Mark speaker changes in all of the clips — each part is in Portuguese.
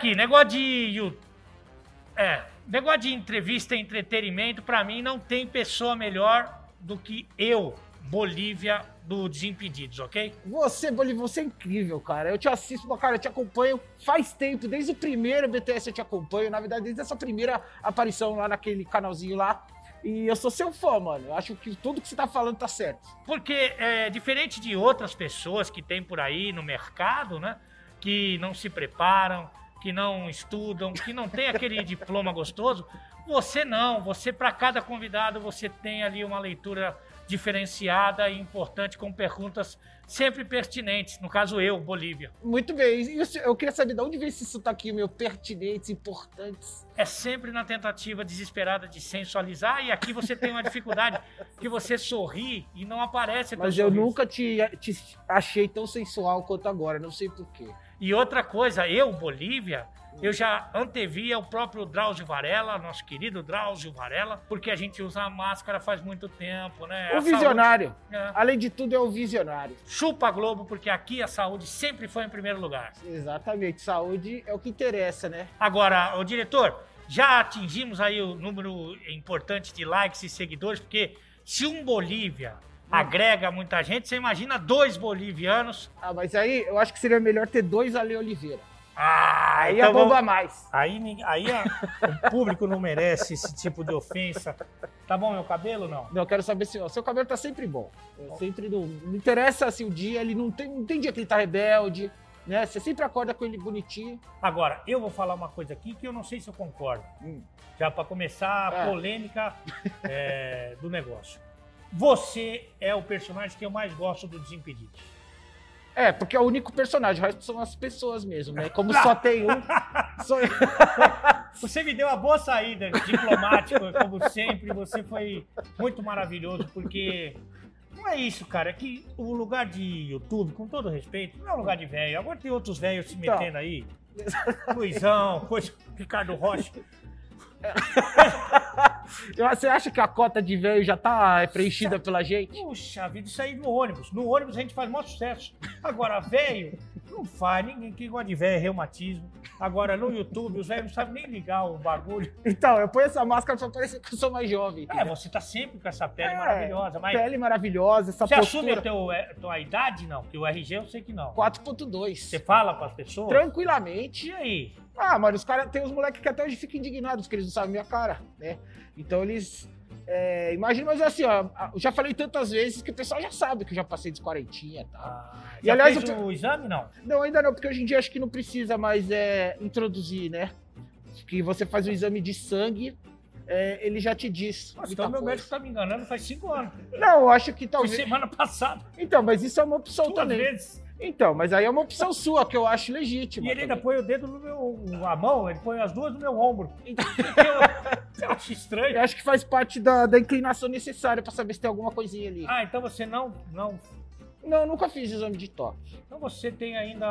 Speaker 1: aqui, negócio de. É, negócio de entrevista e entretenimento, pra mim, não tem pessoa melhor do que eu, Bolívia, do Desimpedidos, ok?
Speaker 2: Você, Bolívia, você é incrível, cara. Eu te assisto, cara, eu te acompanho faz tempo, desde o primeiro BTS eu te acompanho, na verdade, desde essa primeira aparição lá naquele canalzinho lá. E eu sou seu fã, mano. Eu acho que tudo que você tá falando tá certo.
Speaker 1: Porque, é, diferente de outras pessoas que tem por aí no mercado, né? Que não se preparam, que não estudam, que não tem aquele diploma gostoso, você não. Você, para cada convidado, você tem ali uma leitura diferenciada e importante com perguntas sempre pertinentes. No caso, eu, Bolívia.
Speaker 2: Muito bem. E eu queria saber de onde vem esse sotaque meu pertinentes, importantes.
Speaker 1: É sempre na tentativa desesperada de sensualizar, e aqui você tem uma dificuldade que você sorri e não aparece
Speaker 2: Mas eu
Speaker 1: sorriso.
Speaker 2: nunca te, te achei tão sensual quanto agora, não sei porquê.
Speaker 1: E outra coisa, eu, Bolívia, eu já antevia o próprio Drauzio Varela, nosso querido Drauzio Varela, porque a gente usa a máscara faz muito tempo, né?
Speaker 2: O
Speaker 1: A
Speaker 2: visionário.
Speaker 1: saúde- é.
Speaker 2: Além de tudo, é o visionário.
Speaker 1: Chupa a Globo, porque aqui a saúde sempre foi em primeiro lugar.
Speaker 2: Exatamente. Saúde é o que interessa, né?
Speaker 1: Agora, o diretor, já atingimos aí o número importante de likes e seguidores, porque se um Bolívia agrega muita gente, você imagina dois bolivianos.
Speaker 2: Ah, mas aí eu acho que seria melhor ter dois Ale Oliveira.
Speaker 1: Ah,
Speaker 2: Aí
Speaker 1: então
Speaker 2: a bomba
Speaker 1: vamos-
Speaker 2: mais.
Speaker 1: Aí, aí a- o público não merece esse tipo de ofensa. Tá bom meu cabelo não?
Speaker 2: Não, eu quero saber se ó, seu cabelo tá sempre bom. Eu sempre não, não interessa assim o dia, ele não tem, não tem dia que ele tá rebelde, né? Você sempre acorda com ele bonitinho.
Speaker 1: Agora, eu vou falar uma coisa aqui que eu não sei se eu concordo.
Speaker 2: Hum.
Speaker 1: Já para começar a
Speaker 2: É.
Speaker 1: polêmica é, do negócio. Você é o personagem que eu mais gosto do Desimpedidos.
Speaker 2: É, porque é o único personagem, o resto são as pessoas mesmo, né? Como só tem um. só-
Speaker 1: Você me deu uma boa saída diplomática, como sempre. Você foi muito maravilhoso, porque não é isso, cara. É que o lugar de YouTube, com todo respeito, não é um lugar de velho. Agora tem outros velhos se
Speaker 2: Então.
Speaker 1: metendo aí. Luizão, coisa, Ricardo Rocha.
Speaker 2: Você acha que a cota de velho já tá preenchida pela gente?
Speaker 1: Puxa vida, isso aí no ônibus. No ônibus a gente faz maior sucesso. Agora, velho, não faz. Ninguém que gosta de velho é reumatismo. Agora, no YouTube, os velhos não sabem nem ligar o bagulho.
Speaker 2: Então, eu ponho essa máscara pra parecer que eu sou mais jovem.
Speaker 1: É,
Speaker 2: entendeu?
Speaker 1: você tá sempre com essa pele
Speaker 2: É,
Speaker 1: maravilhosa. Mas
Speaker 2: Pele maravilhosa, essa
Speaker 1: você assume a
Speaker 2: postura.
Speaker 1: teu, é, tua idade, não? Porque o RG eu sei que não.
Speaker 2: 4.2.
Speaker 1: Você fala pras pessoas?
Speaker 2: Tranquilamente.
Speaker 1: E aí?
Speaker 2: Ah, mano, os caras tem uns moleques que até hoje ficam indignados porque eles não sabem minha cara, né? Então eles. É, imagina, mas assim, ó, eu já falei tantas vezes que o pessoal já sabe que eu já passei dos quarentinha e tal.
Speaker 1: Ah,
Speaker 2: E,
Speaker 1: já
Speaker 2: aliás,
Speaker 1: fez
Speaker 2: eu-
Speaker 1: o exame, não?
Speaker 2: Não, ainda não, porque hoje em dia acho que não precisa mais é, introduzir, né? Que você faz o exame de sangue, é, ele já te diz.
Speaker 1: Nossa, então meu
Speaker 2: coisa.
Speaker 1: médico tá me enganando faz cinco anos.
Speaker 2: Não, eu acho que
Speaker 1: Foi
Speaker 2: talvez.
Speaker 1: semana passada,
Speaker 2: Então, mas isso é uma opção
Speaker 1: duas
Speaker 2: também.
Speaker 1: vezes.
Speaker 2: Então, mas aí é uma opção sua, que eu acho legítima.
Speaker 1: E ele ainda
Speaker 2: também.
Speaker 1: põe o dedo no meu. a mão, ele põe as duas no meu ombro.
Speaker 2: Então,
Speaker 1: Eu, eu acho estranho.
Speaker 2: eu acho que faz parte da, da inclinação necessária pra saber se tem alguma coisinha ali.
Speaker 1: Ah, então você não. não
Speaker 2: Não, nunca fiz exame de toque.
Speaker 1: então você tem ainda.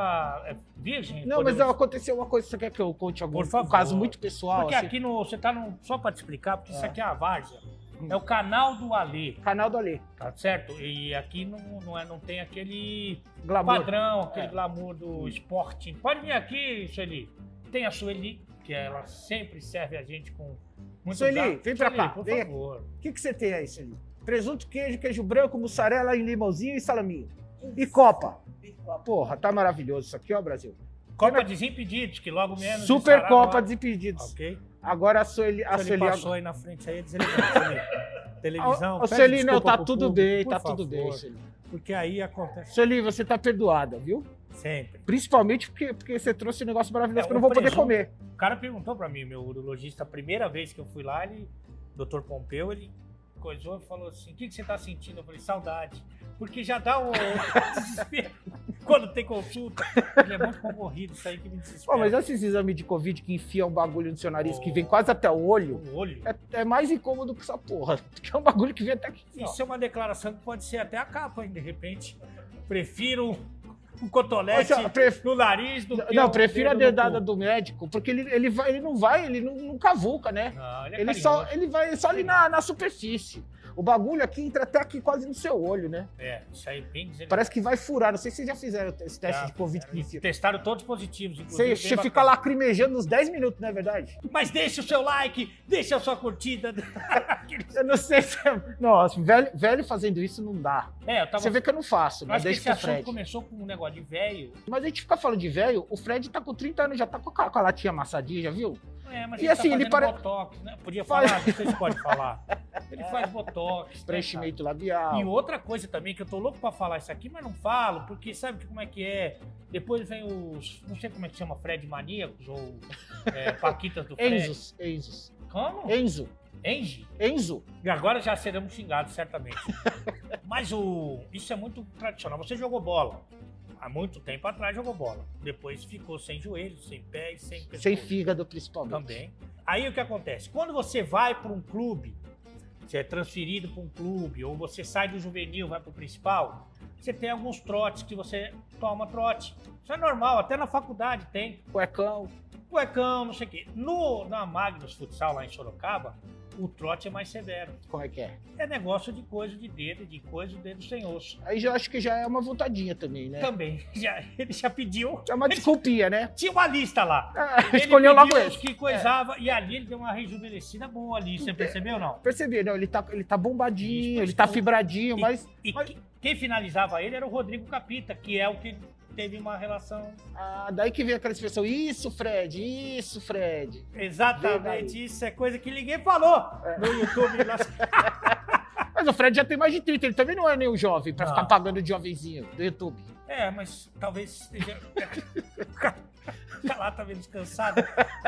Speaker 1: É, virgem?
Speaker 2: Não, mas
Speaker 1: podemos-
Speaker 2: aconteceu uma coisa, você quer que eu conte algum
Speaker 1: Por favor.
Speaker 2: um caso muito pessoal?
Speaker 1: Porque
Speaker 2: assim?
Speaker 1: aqui no. Você tá no. Só pra te explicar, porque isso
Speaker 2: É.
Speaker 1: aqui é a Várzea. É o canal do Alê,
Speaker 2: Canal do Alê.
Speaker 1: tá certo? E aqui não, não, é, não tem aquele
Speaker 2: Glamour.
Speaker 1: padrão, aquele
Speaker 2: É.
Speaker 1: glamour do esporte. Pode vir aqui, Sueli. Tem a Sueli, que ela sempre serve a gente com muito
Speaker 2: Sueli, vem pra
Speaker 1: Sueli,
Speaker 2: cá,
Speaker 1: por
Speaker 2: vem
Speaker 1: favor.
Speaker 2: O que, que você tem aí, Celinho? Presunto, queijo, queijo branco, mussarela limãozinho e salaminho. E copa. Porra, tá maravilhoso isso aqui, ó, Brasil.
Speaker 1: Copa Desimpedidos, que logo menos.
Speaker 2: Super Copa Desimpedidos.
Speaker 1: Ok?
Speaker 2: Agora a Sueli... A Sueli
Speaker 1: passou aí na frente aí, é. Televisão.
Speaker 2: Ô, Sueli, não, tá
Speaker 1: pro
Speaker 2: tudo bem, tá tudo bem, Sueli.
Speaker 1: Porque aí acontece
Speaker 2: Sueli, você tá perdoada, viu?
Speaker 1: sempre.
Speaker 2: Principalmente porque, porque você trouxe um negócio maravilhoso
Speaker 1: É,
Speaker 2: que eu não vou poder comer.
Speaker 1: O cara perguntou pra mim, meu urologista, a primeira vez que eu fui lá, ele, Dr. Pompeu, ele coisou e falou assim: o que, que você tá sentindo? Eu falei, saudade. Porque já dá o desespero quando tem consulta. Ele é muito concorrido, isso aí que me desespera.
Speaker 2: Pô, mas esses exames de Covid que enfia um bagulho no seu nariz que vem quase até o olho,
Speaker 1: O olho.
Speaker 2: é, é mais incômodo que essa porra. Porque é um bagulho que vem até aqui. ó.
Speaker 1: Isso é uma declaração que pode ser até a capa, hein, de repente. Prefiro um cotonete
Speaker 2: pref-
Speaker 1: no nariz do que
Speaker 2: Não, prefiro a dedada do médico, porque ele, ele, vai, ele não vai, ele não, não cavuca, né?
Speaker 1: Não, ele é
Speaker 2: Ele só, ele vai só ali na, na superfície. O bagulho aqui entra até aqui quase no seu olho, né?
Speaker 1: É, isso aí bem deselegante.
Speaker 2: Parece que vai furar. Não sei se vocês já fizeram esse teste
Speaker 1: Já,
Speaker 2: de Covid que enfia.
Speaker 1: Testaram todos positivos,
Speaker 2: Você,
Speaker 1: inclusive.
Speaker 2: você fica
Speaker 1: bacana.
Speaker 2: lacrimejando uns 10 minutos, não é verdade?
Speaker 1: Mas deixa o seu like, deixa a sua curtida.
Speaker 2: Eu não sei se é... Nossa, velho, velho fazendo isso não dá.
Speaker 1: é, eu tava.
Speaker 2: Você vê que eu não faço,
Speaker 1: que
Speaker 2: Deixa
Speaker 1: esse assunto
Speaker 2: Fred.
Speaker 1: começou com um negócio de velho.
Speaker 2: Mas a gente fica falando de velho, o Fred tá com 30 anos, já tá com a, com a latinha amassadinha, já viu?
Speaker 1: É, mas
Speaker 2: E
Speaker 1: ele
Speaker 2: assim,
Speaker 1: tá
Speaker 2: ele pare-
Speaker 1: botox, né? Podia
Speaker 2: Faz-
Speaker 1: falar, não sei se pode falar. Ele faz botox. né,
Speaker 2: Preenchimento
Speaker 1: cara?
Speaker 2: labial.
Speaker 1: E outra coisa também, que eu tô louco pra falar isso aqui, mas não falo, porque sabe como é que é? Depois vem os. Não sei como é que chama, Fred Maníacos ou é, Paquitas do Fred.
Speaker 2: Enzos, Enzos.
Speaker 1: Como?
Speaker 2: Enzo,
Speaker 1: Engie?
Speaker 2: Enzo.
Speaker 1: E agora já seremos xingados, certamente. Mas o. Isso é muito tradicional. Você jogou bola. Há muito tempo atrás jogou bola. Depois ficou sem joelhos, sem pés, sem pescoço.
Speaker 2: Sem fígado, principalmente.
Speaker 1: Também. Aí o que acontece? Quando você vai para um clube, você é transferido para um clube, ou você sai do juvenil, vai para o principal, você tem alguns trotes que você toma trote. Isso é normal, até na faculdade tem.
Speaker 2: Cuecão.
Speaker 1: Cuecão, não sei o quê. No, na Magnus Futsal, lá em Sorocaba, o trote é mais severo.
Speaker 2: Como é que é?
Speaker 1: É negócio de coisa de dedo, de coisa de dedo sem osso.
Speaker 2: Aí já acho que já é uma vontadinha também, né?
Speaker 1: Também. Já, ele já pediu.
Speaker 2: É uma desculpinha, né?
Speaker 1: Tinha uma lista lá.
Speaker 2: Ah,
Speaker 1: Ele
Speaker 2: escolheu logo
Speaker 1: os que coisava. E ali ele deu uma rejuvenescida boa ali. Você percebeu ou não?
Speaker 2: Percebi, não, ele tá, ele tá bombadinho,
Speaker 1: Isso,
Speaker 2: ele tá fibradinho,
Speaker 1: E-
Speaker 2: mas
Speaker 1: E
Speaker 2: Mas-
Speaker 1: que- quem finalizava ele era o Rodrigo Capita, que é o que teve uma relação.
Speaker 2: ah, daí que vem aquela expressão, isso, Fred, isso, Fred.
Speaker 1: Exatamente, isso é coisa que ninguém falou
Speaker 2: É.
Speaker 1: no YouTube. lá.
Speaker 2: Mas o Fred já tem mais de 30, ele também não é nenhum jovem pra
Speaker 1: Não.
Speaker 2: ficar pagando de jovenzinho do YouTube.
Speaker 1: É, mas talvez esteja. Tá lá, tá meio descansado.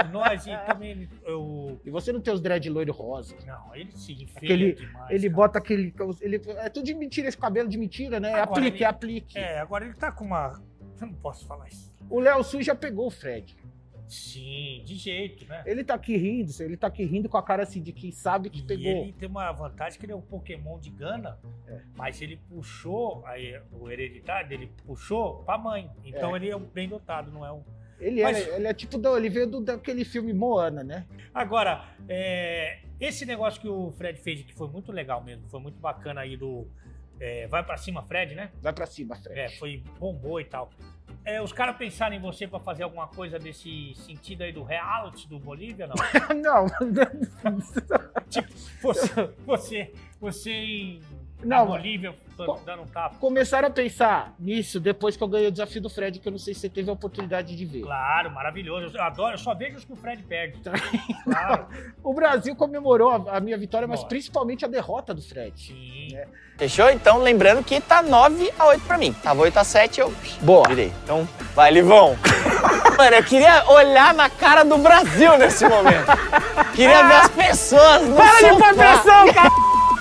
Speaker 1: Nós e também. Eu...
Speaker 2: E você não tem os dread loiro rosa.
Speaker 1: Não, ele enfeia
Speaker 2: Aquele-
Speaker 1: demais.
Speaker 2: Ele
Speaker 1: cara.
Speaker 2: bota aquele. Ele, é tudo de mentira, esse cabelo de mentira, né?
Speaker 1: Agora
Speaker 2: aplique,
Speaker 1: ele-
Speaker 2: é aplique.
Speaker 1: É, agora ele tá com uma. Eu não posso falar isso.
Speaker 2: O Léo Sul já pegou o Fred.
Speaker 1: Sim, de jeito, né?
Speaker 2: Ele tá aqui rindo, ele tá aqui rindo com a cara assim de quem sabe que
Speaker 1: E
Speaker 2: pegou.
Speaker 1: ele tem uma vantagem que ele é um Pokémon de Gana,
Speaker 2: É.
Speaker 1: mas ele puxou, aí, o hereditário dele puxou pra mãe. Então
Speaker 2: É.
Speaker 1: ele é um bem dotado, não é um.
Speaker 2: Ele,
Speaker 1: Mas-
Speaker 2: é, ele é tipo, do, ele veio do, daquele filme Moana, né?
Speaker 1: Agora, é, esse negócio que o Fred fez, que foi muito legal mesmo, foi muito bacana aí do. é, vai pra cima, Fred, né?
Speaker 2: Vai pra cima, Fred.
Speaker 1: É, foi bombou e tal. É, os caras pensaram em você pra fazer alguma coisa desse sentido aí do reality do Bolívia, não?
Speaker 2: não,
Speaker 1: tipo, você, você, você em na
Speaker 2: Não,
Speaker 1: Bolívia
Speaker 2: Co-
Speaker 1: dando um tapa.
Speaker 2: começaram a pensar nisso depois que eu ganhei o desafio do Fred, que eu não sei se você teve a oportunidade de ver.
Speaker 1: Claro, maravilhoso. Eu adoro, eu só vejo os que o Fred perde.
Speaker 2: Tá.
Speaker 1: Claro,
Speaker 2: O Brasil comemorou a, a minha vitória, mas principalmente a derrota do Fred.
Speaker 1: sim.
Speaker 2: É.
Speaker 3: Fechou? Então, lembrando que tá 9 a 8 pra mim. Tava 8 a 7, eu
Speaker 2: Boa.
Speaker 3: virei. Então, vai, Livão. Mano, eu queria olhar na cara do Brasil nesse momento. Queria ver as pessoas no
Speaker 2: Para de pôr
Speaker 3: sofá.
Speaker 2: pressão, cara!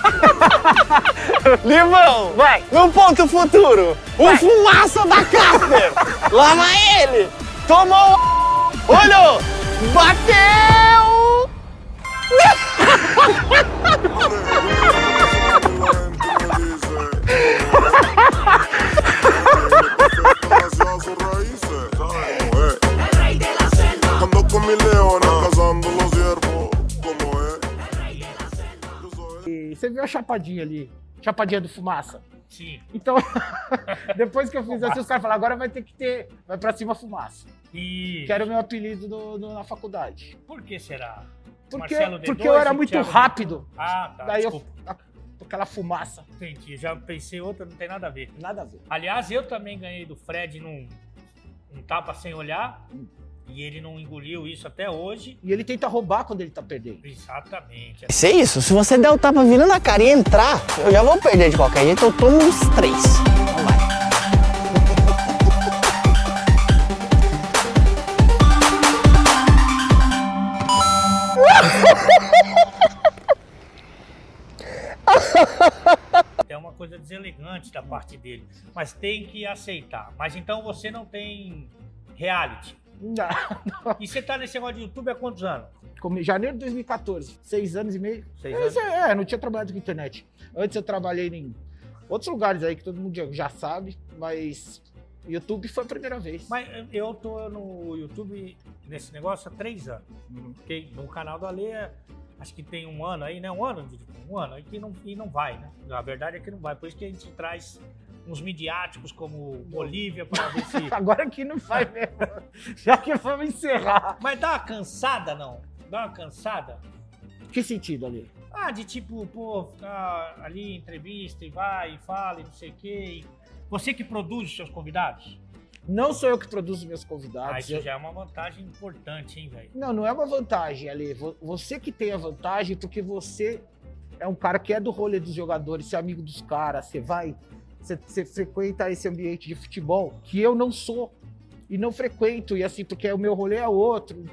Speaker 3: Livão,
Speaker 2: Vai!
Speaker 3: no ponto futuro, o fumaça da Casper. Lava ele. Tomou. Olhou. Bateu.
Speaker 2: você viu a chapadinha ali? Chapadinha do fumaça.
Speaker 1: Sim.
Speaker 2: Então, depois que eu fiz assim, os caras falaram, agora vai ter que ter. Vai pra cima fumaça.
Speaker 1: E
Speaker 2: Que era o meu apelido no- no- na faculdade.
Speaker 1: por que será?
Speaker 2: Porque,
Speaker 1: Marcelo D2
Speaker 2: porque eu era muito
Speaker 1: Thiago
Speaker 2: rápido.
Speaker 1: Ah, tá.
Speaker 2: Daí eu.
Speaker 1: desculpa.
Speaker 2: Aquela fumaça.
Speaker 1: Entendi. Já pensei outra, não tem nada a ver.
Speaker 2: Nada a ver.
Speaker 1: Aliás, eu também ganhei do Fred num um tapa sem olhar. E ele não engoliu isso até hoje.
Speaker 2: E ele tenta roubar quando ele tá perdendo.
Speaker 1: Exatamente.
Speaker 3: Isso é isso. Se você der o tapa virando na cara e entrar, eu já vou perder de qualquer jeito. Eu tomo uns três. Então vai.
Speaker 1: É uma coisa deselegante da parte dele. Mas tem que aceitar. Mas então você não tem reality.
Speaker 2: Não.
Speaker 1: E você tá nesse negócio de YouTube há quantos anos?
Speaker 2: Como- Janeiro de 2014. Seis anos e meio.
Speaker 1: Seis
Speaker 2: É,
Speaker 1: anos?
Speaker 2: É, não tinha trabalhado com internet. Antes eu trabalhei em outros lugares aí que todo mundo já- sabe, mas YouTube foi a primeira vez.
Speaker 1: Mas eu tô no YouTube nesse negócio há três anos. Ok? No canal do Ale, é- acho que tem um ano aí, né? Um ano, um ano, aí que não, e não vai, né? A verdade é que não vai. Por isso que a gente traz uns midiáticos como Bolívia para ver se.
Speaker 2: Agora que não vai mesmo. Já que vamos encerrar.
Speaker 1: Mas dá uma cansada, não? Dá uma cansada?
Speaker 2: Que sentido ali?
Speaker 1: Ah, de tipo, pô, ficar ali, entrevista e vai e fala e não sei o quê. Você que produz os seus convidados?
Speaker 2: Não sou eu que produzo meus
Speaker 1: Ah,
Speaker 2: convidados.
Speaker 1: isso
Speaker 2: eu-
Speaker 1: já é uma vantagem importante, hein, velho?
Speaker 2: Não, não é uma vantagem, Ale. Vo- Você que tem a vantagem porque você é um cara que é do rolê dos jogadores, você é amigo dos caras, você vai, você, você frequenta esse ambiente de futebol que eu não sou e não frequento, e assim, porque o meu rolê é outro.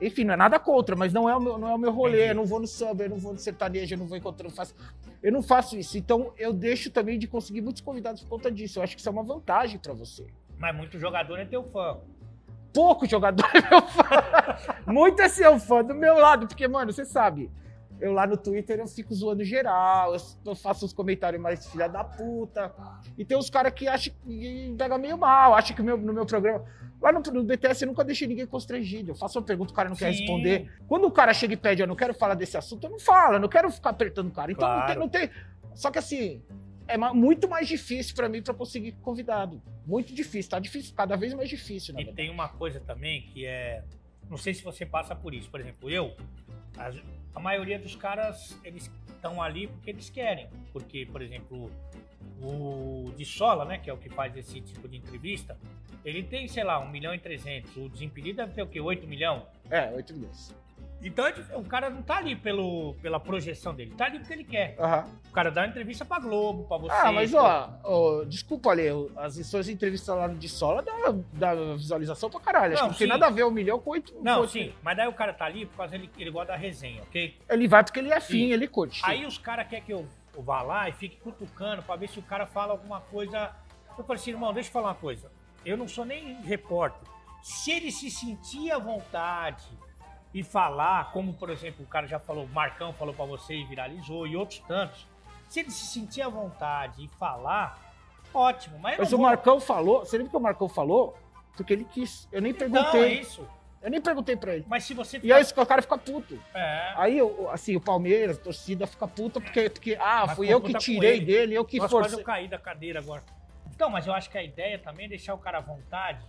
Speaker 2: Enfim, não é nada contra, mas não é o meu, não é o meu rolê.
Speaker 1: Entendi.
Speaker 2: Eu não vou no samba, eu não vou no sertanejo, eu não vou encontrar, eu não faço. Eu não faço isso. Então eu deixo também de conseguir muitos convidados por conta disso. Eu acho que isso é uma vantagem pra você.
Speaker 1: Mas muito jogador é teu fã.
Speaker 2: pouco jogador é meu fã. Muito é seu fã do meu lado, porque, mano, você sabe, eu lá no Twitter eu fico zoando geral, eu, faço uns comentários mais filha da puta. E tem uns caras que acham que pega meio mal, acham que meu, no meu programa. Lá no, no BTS eu nunca deixei ninguém constrangido. Eu faço uma pergunta, o cara não quer
Speaker 1: Sim.
Speaker 2: responder. Quando o cara chega e pede, eu não quero falar desse assunto, eu não falo, eu não quero ficar apertando o cara. Então não, tem,
Speaker 1: Claro.
Speaker 2: não tem. Só que assim, é muito mais difícil pra mim pra conseguir convidado. Muito difícil, tá difícil, cada vez mais difícil,
Speaker 1: E
Speaker 2: verdade.
Speaker 1: tem uma coisa também que é. Não sei se você passa por isso. Por exemplo, eu, a, maioria dos caras, eles estão ali porque eles querem. Porque, por exemplo, o de Sola, né, que é o que faz esse tipo de entrevista, ele tem, sei lá, 1 milhão e 300. O Desimpedido deve ter o quê? 8 milhões?
Speaker 2: É, oito meses.
Speaker 1: Então é o cara não tá ali pelo, pela projeção dele, tá ali porque ele quer.
Speaker 2: Aham.
Speaker 1: O cara dá uma entrevista pra Globo, pra você.
Speaker 2: Ah, mas ó, ó, desculpa, Ale, as suas entrevistas lá no de Sola dá, dá visualização pra caralho. Acho
Speaker 1: Não,
Speaker 2: que não tem nada a ver um milhão com oito.
Speaker 1: Não,
Speaker 2: com oito-
Speaker 1: sim, mas daí o cara tá ali por causa ele, ele gosta da resenha, ok?
Speaker 2: Ele vai porque ele é fim,
Speaker 1: Sim.
Speaker 2: ele curte.
Speaker 1: Aí os caras querem que eu, eu vá lá e fique cutucando pra ver se o cara fala alguma coisa. Eu falei assim, irmão, deixa eu falar uma coisa. Eu não sou nem repórter. Se ele se sentir à vontade e falar, como por exemplo o cara já falou, o Marcão falou pra você e viralizou, e outros tantos. Se ele se sentir à vontade e falar, ótimo. Mas,
Speaker 2: Mas o
Speaker 1: vou-
Speaker 2: Marcão falou, você lembra que o Marcão falou? Porque ele quis. Eu nem
Speaker 1: Não, é
Speaker 2: perguntei.
Speaker 1: isso.
Speaker 2: eu nem perguntei pra ele.
Speaker 1: Mas se você
Speaker 2: E aí o cara fica puto.
Speaker 1: É.
Speaker 2: Aí, assim, o Palmeiras, a torcida fica puta porque, porque ah,
Speaker 1: Mas
Speaker 2: fui eu que tirei
Speaker 1: ele.
Speaker 2: dele, eu que forcei.
Speaker 1: eu caí da cadeira agora. Então, mas eu acho que a ideia também é deixar o cara à vontade,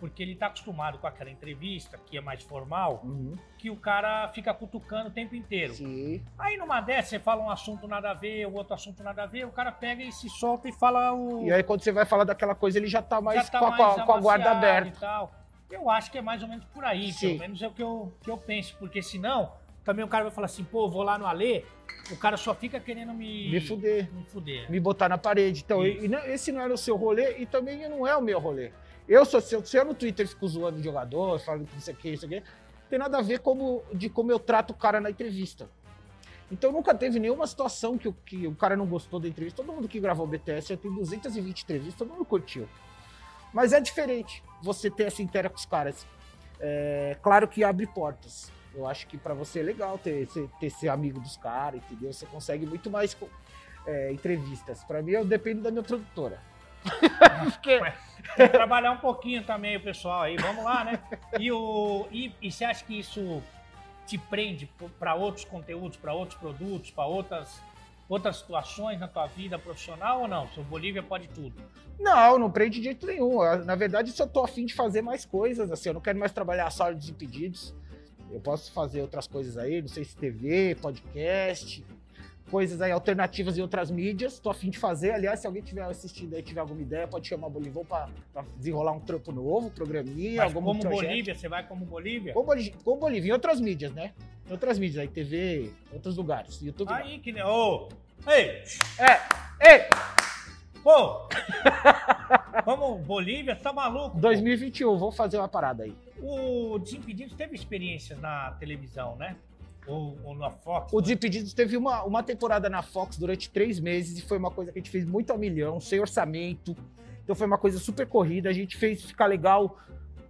Speaker 1: porque ele tá acostumado com aquela entrevista, que é mais formal,
Speaker 2: Uhum.
Speaker 1: que o cara fica cutucando o tempo inteiro.
Speaker 2: Sim.
Speaker 1: Aí numa dessas, você fala um assunto nada a ver, o outro assunto nada a ver, o cara pega e se solta e fala o.
Speaker 2: E aí, quando você vai falar daquela coisa, ele já tá mais,
Speaker 1: já tá
Speaker 2: com, a,
Speaker 1: mais
Speaker 2: com a- guarda aberta.
Speaker 1: E tal. Eu acho que é mais ou menos por aí,
Speaker 2: Sim.
Speaker 1: pelo menos é o que eu, que eu penso, porque senão, também o cara vai falar assim, pô, vou lá no Alê, o cara só fica querendo me.
Speaker 2: Me fuder.
Speaker 1: Me fuder.
Speaker 2: me botar na parede. Então, e não- esse não era o seu rolê e também não é o meu rolê. Eu sou se eu, se eu no Twitter fico zoando o jogador, falando que isso aqui, isso aqui, tem nada a ver como, de como eu trato o cara na entrevista. Então nunca teve nenhuma situação que, o- que o cara não gostou da entrevista. Todo mundo que gravou o BTS já tem 220 entrevistas, todo mundo curtiu. Mas é diferente você ter essa intera com os caras. É, claro que abre portas. Eu acho que pra você é legal ter, ter ser amigo dos caras, entendeu? Você consegue muito mais é, entrevistas. Pra mim, eu dependo da minha produtora. Porque
Speaker 1: trabalhar um pouquinho também o pessoal aí, vamos lá, né? E, o, e, e você acha que isso te prende para outros conteúdos, para outros produtos, para outras, outras situações na tua vida profissional ou não? Seu Bolívia pode tudo.
Speaker 2: Não, não prende de jeito nenhum. Na verdade, eu tô afim de fazer mais coisas, assim, eu não quero mais trabalhar só de impedidos. Eu posso fazer outras coisas aí, não sei se TV, podcast, coisas aí alternativas em outras mídias. Tô afim de fazer. Aliás, se alguém tiver assistindo aí, tiver alguma ideia, pode chamar o Bolivão pra, pra desenrolar um trampo novo, programinha,
Speaker 1: Mas
Speaker 2: algum
Speaker 1: como
Speaker 2: projeto.
Speaker 1: Bolívia, você vai como Bolívia?
Speaker 2: Com Bolívia, com Bolívia, em outras mídias, né? Em outras mídias, aí TV, outros lugares, YouTube.
Speaker 1: Aí que nem. Ô! Ei!
Speaker 2: É, ei,
Speaker 1: Pô! Vamos, Bolívia, tá maluco? pô?
Speaker 2: 2021, vamos fazer uma parada aí.
Speaker 1: O Desimpedidos teve experiências na televisão, né? Ou, ou na Fox.
Speaker 2: O Desimpedidos teve uma, uma temporada na Fox durante três meses e foi uma coisa que a gente fez muito a milhão, sem orçamento. Então foi uma coisa super corrida. A gente fez ficar legal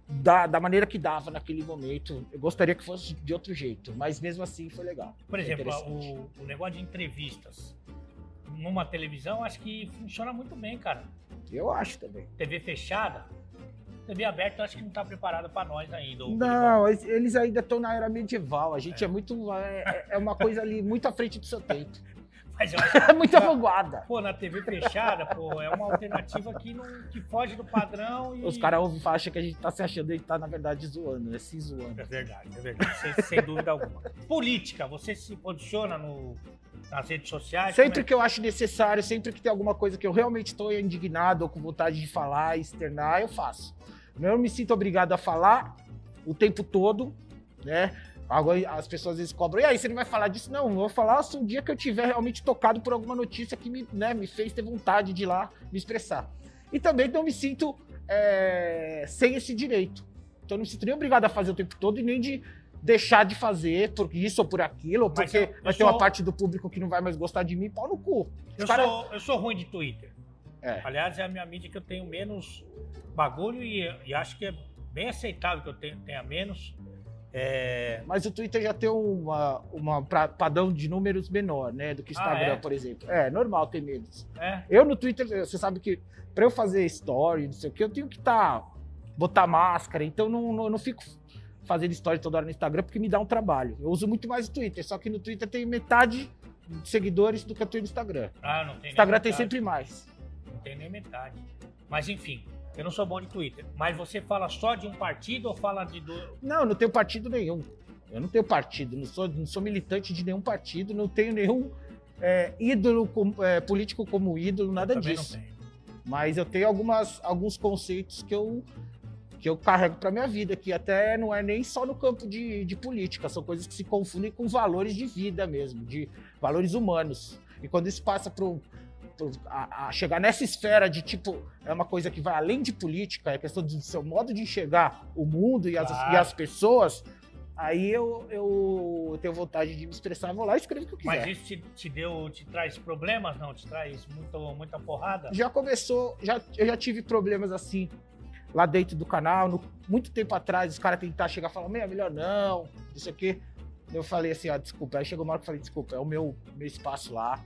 Speaker 2: da, da maneira que dava naquele momento. Eu gostaria que fosse de outro jeito, mas mesmo assim foi legal.
Speaker 1: Por exemplo, o, o negócio de entrevistas numa televisão, acho que funciona muito bem, cara.
Speaker 2: Eu acho também.
Speaker 1: TV fechada, TV aberta eu acho que não tá preparada pra nós ainda.
Speaker 2: Não, eles- ainda estão na era medieval. A gente é, muito. É, é uma coisa ali muito à frente do seu tempo.
Speaker 1: Mas eu acho
Speaker 2: É muita vanguarda.
Speaker 1: Pô, na TV fechada, pô, é uma alternativa que, não, que foge do padrão e.
Speaker 2: Os caras ouvem e acham que a gente tá se achando e tá, na verdade, zoando, é se zoando.
Speaker 1: É verdade, é verdade, sem, sem dúvida alguma. Política, você se posiciona no, nas redes sociais?
Speaker 2: Sempre
Speaker 1: é-
Speaker 2: que eu acho necessário, sempre que tem alguma coisa que eu realmente estou indignado ou com vontade de falar, externar, eu faço. Eu me sinto obrigado a falar o tempo todo, né? Agora as pessoas às vezes cobram, e aí, você não vai falar disso? Não, eu vou falar só um dia que eu tiver realmente tocado por alguma notícia que me, né, me fez ter vontade de ir lá me expressar. E também não me sinto é, sem esse direito. Então eu não me sinto nem obrigado a fazer o tempo todo e nem de deixar de fazer por isso ou por aquilo, ou porque
Speaker 1: eu- eu
Speaker 2: vai ter uma parte do público que não vai mais gostar de mim, pau no cu.
Speaker 1: Eu,
Speaker 2: cara-
Speaker 1: sou, eu sou ruim de Twitter.
Speaker 2: É.
Speaker 1: Aliás, é a minha mídia que eu tenho menos bagulho e, e acho que é bem aceitável que eu tenha, tenha menos. É,
Speaker 2: Mas o Twitter já tem uma, uma pra- padrão de números menor, né? Do que o
Speaker 1: Ah,
Speaker 2: Instagram,
Speaker 1: é?
Speaker 2: por exemplo. É, normal ter menos.
Speaker 1: é,
Speaker 2: Eu no Twitter, você sabe que pra eu fazer story, não sei o que, eu tenho que tá, botar máscara, então não, não, não fico fazendo story toda hora no Instagram porque me dá um trabalho. Eu uso muito mais o Twitter, só que no Twitter tem metade de seguidores do que eu tenho no Instagram.
Speaker 1: ah, não tem
Speaker 2: Instagram tem sempre mais.
Speaker 1: Não tem nem metade. Mas enfim, eu não sou bom de Twitter. Mas você fala só de um partido ou fala de. Do...
Speaker 2: Não, eu não tenho partido nenhum. Eu não tenho partido, não sou, não sou militante de nenhum partido, não tenho nenhum é, ídolo é, político como ídolo, nada disso. Mas eu tenho algumas, alguns conceitos que eu, que eu carrego para minha vida, que até não é nem só no campo de, de política, são coisas que se confundem com valores de vida mesmo, de valores humanos. E quando isso passa para a, a chegar nessa esfera de tipo, é uma coisa que vai além de política, é questão do seu modo de enxergar o mundo e as,
Speaker 1: Claro.
Speaker 2: e as pessoas, aí eu, eu tenho vontade de me expressar, vou lá e escrevo o que eu quiser.
Speaker 1: Mas isso te, te deu, te traz problemas? Não, te traz muito, muita porrada?
Speaker 2: já começou, já, eu já tive problemas assim lá dentro do canal, no- muito tempo atrás, os caras tentar chegar e falar, é melhor não, não sei o quê. Eu falei assim, ó, desculpa. Aí chegou uma hora que eu falei, desculpa, é o meu, meu espaço lá.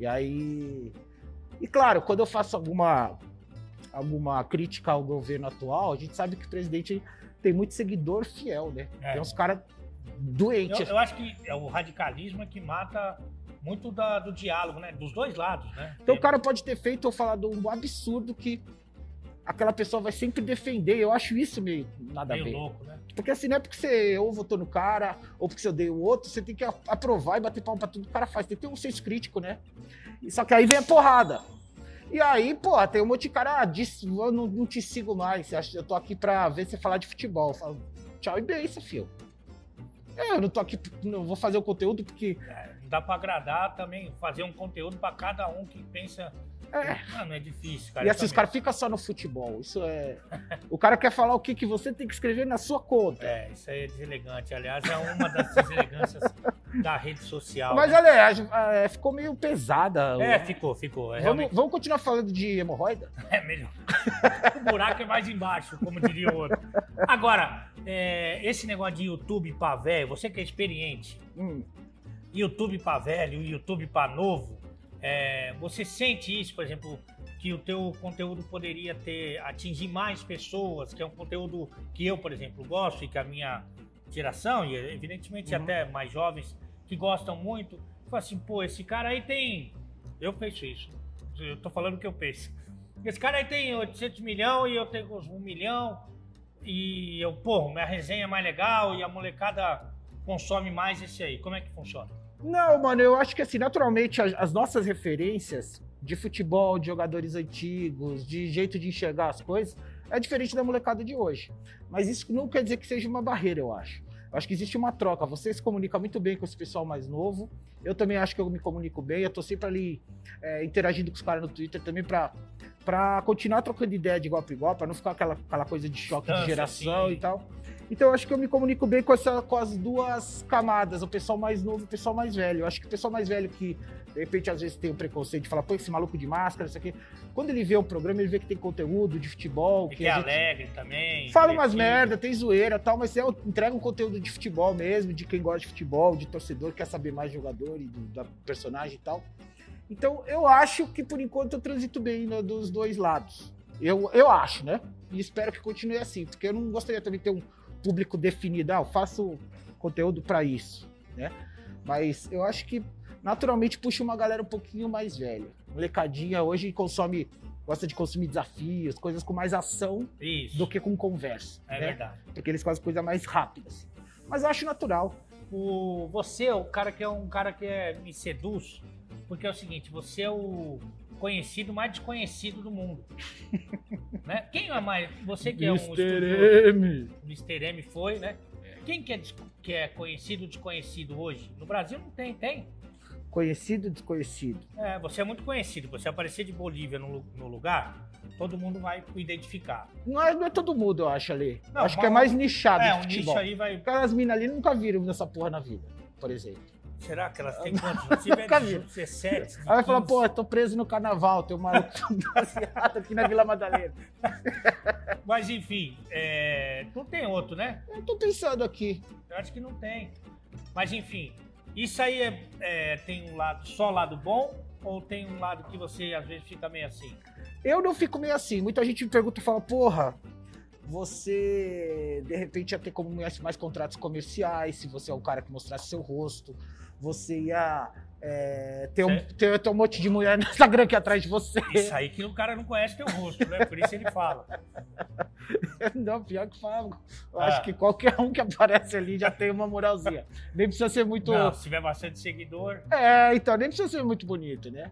Speaker 2: E aí. E claro, quando eu faço alguma, alguma crítica ao governo atual, a gente sabe que o presidente tem muito seguidor fiel, né?
Speaker 1: É.
Speaker 2: Tem uns caras doentes.
Speaker 1: Eu, eu acho que é o radicalismo é que mata muito da- do diálogo, né? Dos dois lados, né?
Speaker 2: Então o cara pode ter feito ou falado um absurdo que aquela pessoa vai sempre defender. Eu acho isso meio nada a
Speaker 1: meio
Speaker 2: ver.
Speaker 1: louco, né?
Speaker 2: Porque assim, não é porque você ou votou no cara, ou porque você odeia o outro, você tem que a- aprovar e bater palma pra tudo que o cara faz. Tem que ter um senso crítico, né? Só que aí vem a porrada. E aí, pô, tem um monte de cara, ah, disse, eu não, não te sigo mais. Eu tô aqui pra ver você falar de futebol. Eu falo, tchau e benção, filho. É, Eu não tô aqui, não vou fazer o conteúdo porque.
Speaker 1: É, não dá pra agradar também, fazer um conteúdo pra cada um que pensa.
Speaker 2: É.
Speaker 1: Ah, não é difícil, cara.
Speaker 2: E assim, os caras ficam só no futebol. Isso é. O cara quer falar o que, que você tem que escrever na sua conta.
Speaker 1: É, isso aí é deselegante. Aliás, é uma das deselegâncias da rede social.
Speaker 2: Mas
Speaker 1: né?
Speaker 2: aliás, é, ficou meio pesada.
Speaker 1: É, ficou, ficou. É,
Speaker 2: vamos,
Speaker 1: realmente
Speaker 2: vamos continuar falando de hemorroida?
Speaker 1: é melhor. o buraco é mais embaixo, como diria o outro. Agora, é, esse negócio de YouTube pra velho, você que é experiente,
Speaker 2: Hum.
Speaker 1: YouTube pra velho, YouTube pra novo, é, você sente isso, por exemplo, que o teu conteúdo poderia ter atingir mais pessoas, que é um conteúdo que eu, por exemplo, gosto e que a minha geração, e evidentemente
Speaker 2: Uhum.
Speaker 1: até mais jovens que gostam muito, fala assim, pô, esse cara aí tem... Eu penso isso. Eu tô falando o que eu penso. Esse cara aí tem 800 milhões e eu tenho uns 1 milhão e eu, pô, minha resenha é mais legal e a molecada consome mais esse aí. Como é que funciona?
Speaker 2: Não, mano, eu acho que assim, naturalmente, as, as nossas referências de futebol, de jogadores antigos, de jeito de enxergar as coisas, é diferente da molecada de hoje. Mas isso não quer dizer que seja uma barreira, eu acho. Eu acho que existe uma troca. Você se comunica muito bem com esse pessoal mais novo. Eu também acho que eu me comunico bem. Eu tô sempre ali é, interagindo com os caras no Twitter também pra, pra continuar trocando ideia de igual para igual, pra não ficar aquela, aquela coisa de choque de
Speaker 1: Distância,
Speaker 2: geração
Speaker 1: sim.
Speaker 2: e tal. Então eu acho que eu me comunico bem com, essa, com as duas camadas, o pessoal mais novo e o pessoal mais velho. Eu acho que o pessoal mais velho que, de repente, às vezes tem o preconceito de falar, pô, esse maluco de máscara, isso aqui. Quando ele vê o programa, ele vê que tem conteúdo de futebol, que
Speaker 1: que é
Speaker 2: gente
Speaker 1: alegre também.
Speaker 2: fala umas merda, tem zoeira tal, mas é, entrega um conteúdo de futebol mesmo, de quem gosta de futebol, de torcedor, quer saber mais jogador e do, da personagem e tal. Então eu acho que por enquanto eu transito bem né, dos dois lados. Eu, eu acho, né? E espero que continue assim, porque eu não gostaria também de ter um público definido. Ah, eu faço conteúdo para isso, né? Mas eu acho que naturalmente puxa uma galera um pouquinho mais velha. Molecadinha hoje consome, gosta de consumir desafios, coisas com mais ação
Speaker 1: Isso.
Speaker 2: do que com conversa.
Speaker 1: É
Speaker 2: né?
Speaker 1: verdade.
Speaker 2: Porque eles fazem coisas mais rápidas. Mas eu acho natural.
Speaker 1: O, você é o cara que é um cara que é, me seduz, porque é o seguinte, você é o conhecido mais desconhecido do mundo. né? Quem é mais? Você que é um estudioso,
Speaker 2: M.
Speaker 1: Mr. M foi, né? Quem que é, que é conhecido desconhecido hoje? No Brasil não tem, tem?
Speaker 2: Conhecido, desconhecido.
Speaker 1: É, você é muito conhecido. Você aparecer de Bolívia no, no lugar, todo mundo vai identificar.
Speaker 2: Não é, não é todo mundo, eu acho, ali.
Speaker 1: Não,
Speaker 2: acho que é mais nichado
Speaker 1: é, um nicho aí vai.
Speaker 2: Aquelas minas ali nunca viram nessa porra na vida, por exemplo.
Speaker 1: Será que elas têm quantos? Se tiver
Speaker 2: Nunca vi.
Speaker 1: 17.
Speaker 2: Aí vai falar,
Speaker 1: 15.
Speaker 2: pô, eu tô preso no carnaval, tem um maluco baseado aqui na Vila Madalena.
Speaker 1: Mas enfim, é, não tem outro, né?
Speaker 2: Eu tô pensando aqui.
Speaker 1: Eu acho que não tem. Mas enfim, isso aí é, é, tem um lado só lado bom ou tem um lado que você às vezes fica meio assim?
Speaker 2: Eu não fico meio assim. Muita gente me pergunta e fala, porra, você de repente ia ter como mais, mais contratos comerciais, se você é o cara que mostrasse seu rosto. Você ia é, ter, um, ter, ter um monte de mulher no Instagram aqui atrás de você.
Speaker 1: Isso aí que o cara não conhece teu rosto, né? Por isso ele fala.
Speaker 2: Não, pior que falo. Eu
Speaker 1: Ah.
Speaker 2: acho que qualquer um que aparece ali já tem uma moralzinha. Nem precisa ser muito.
Speaker 1: Não, se tiver bastante seguidor.
Speaker 2: É, então, nem precisa ser muito bonito, né?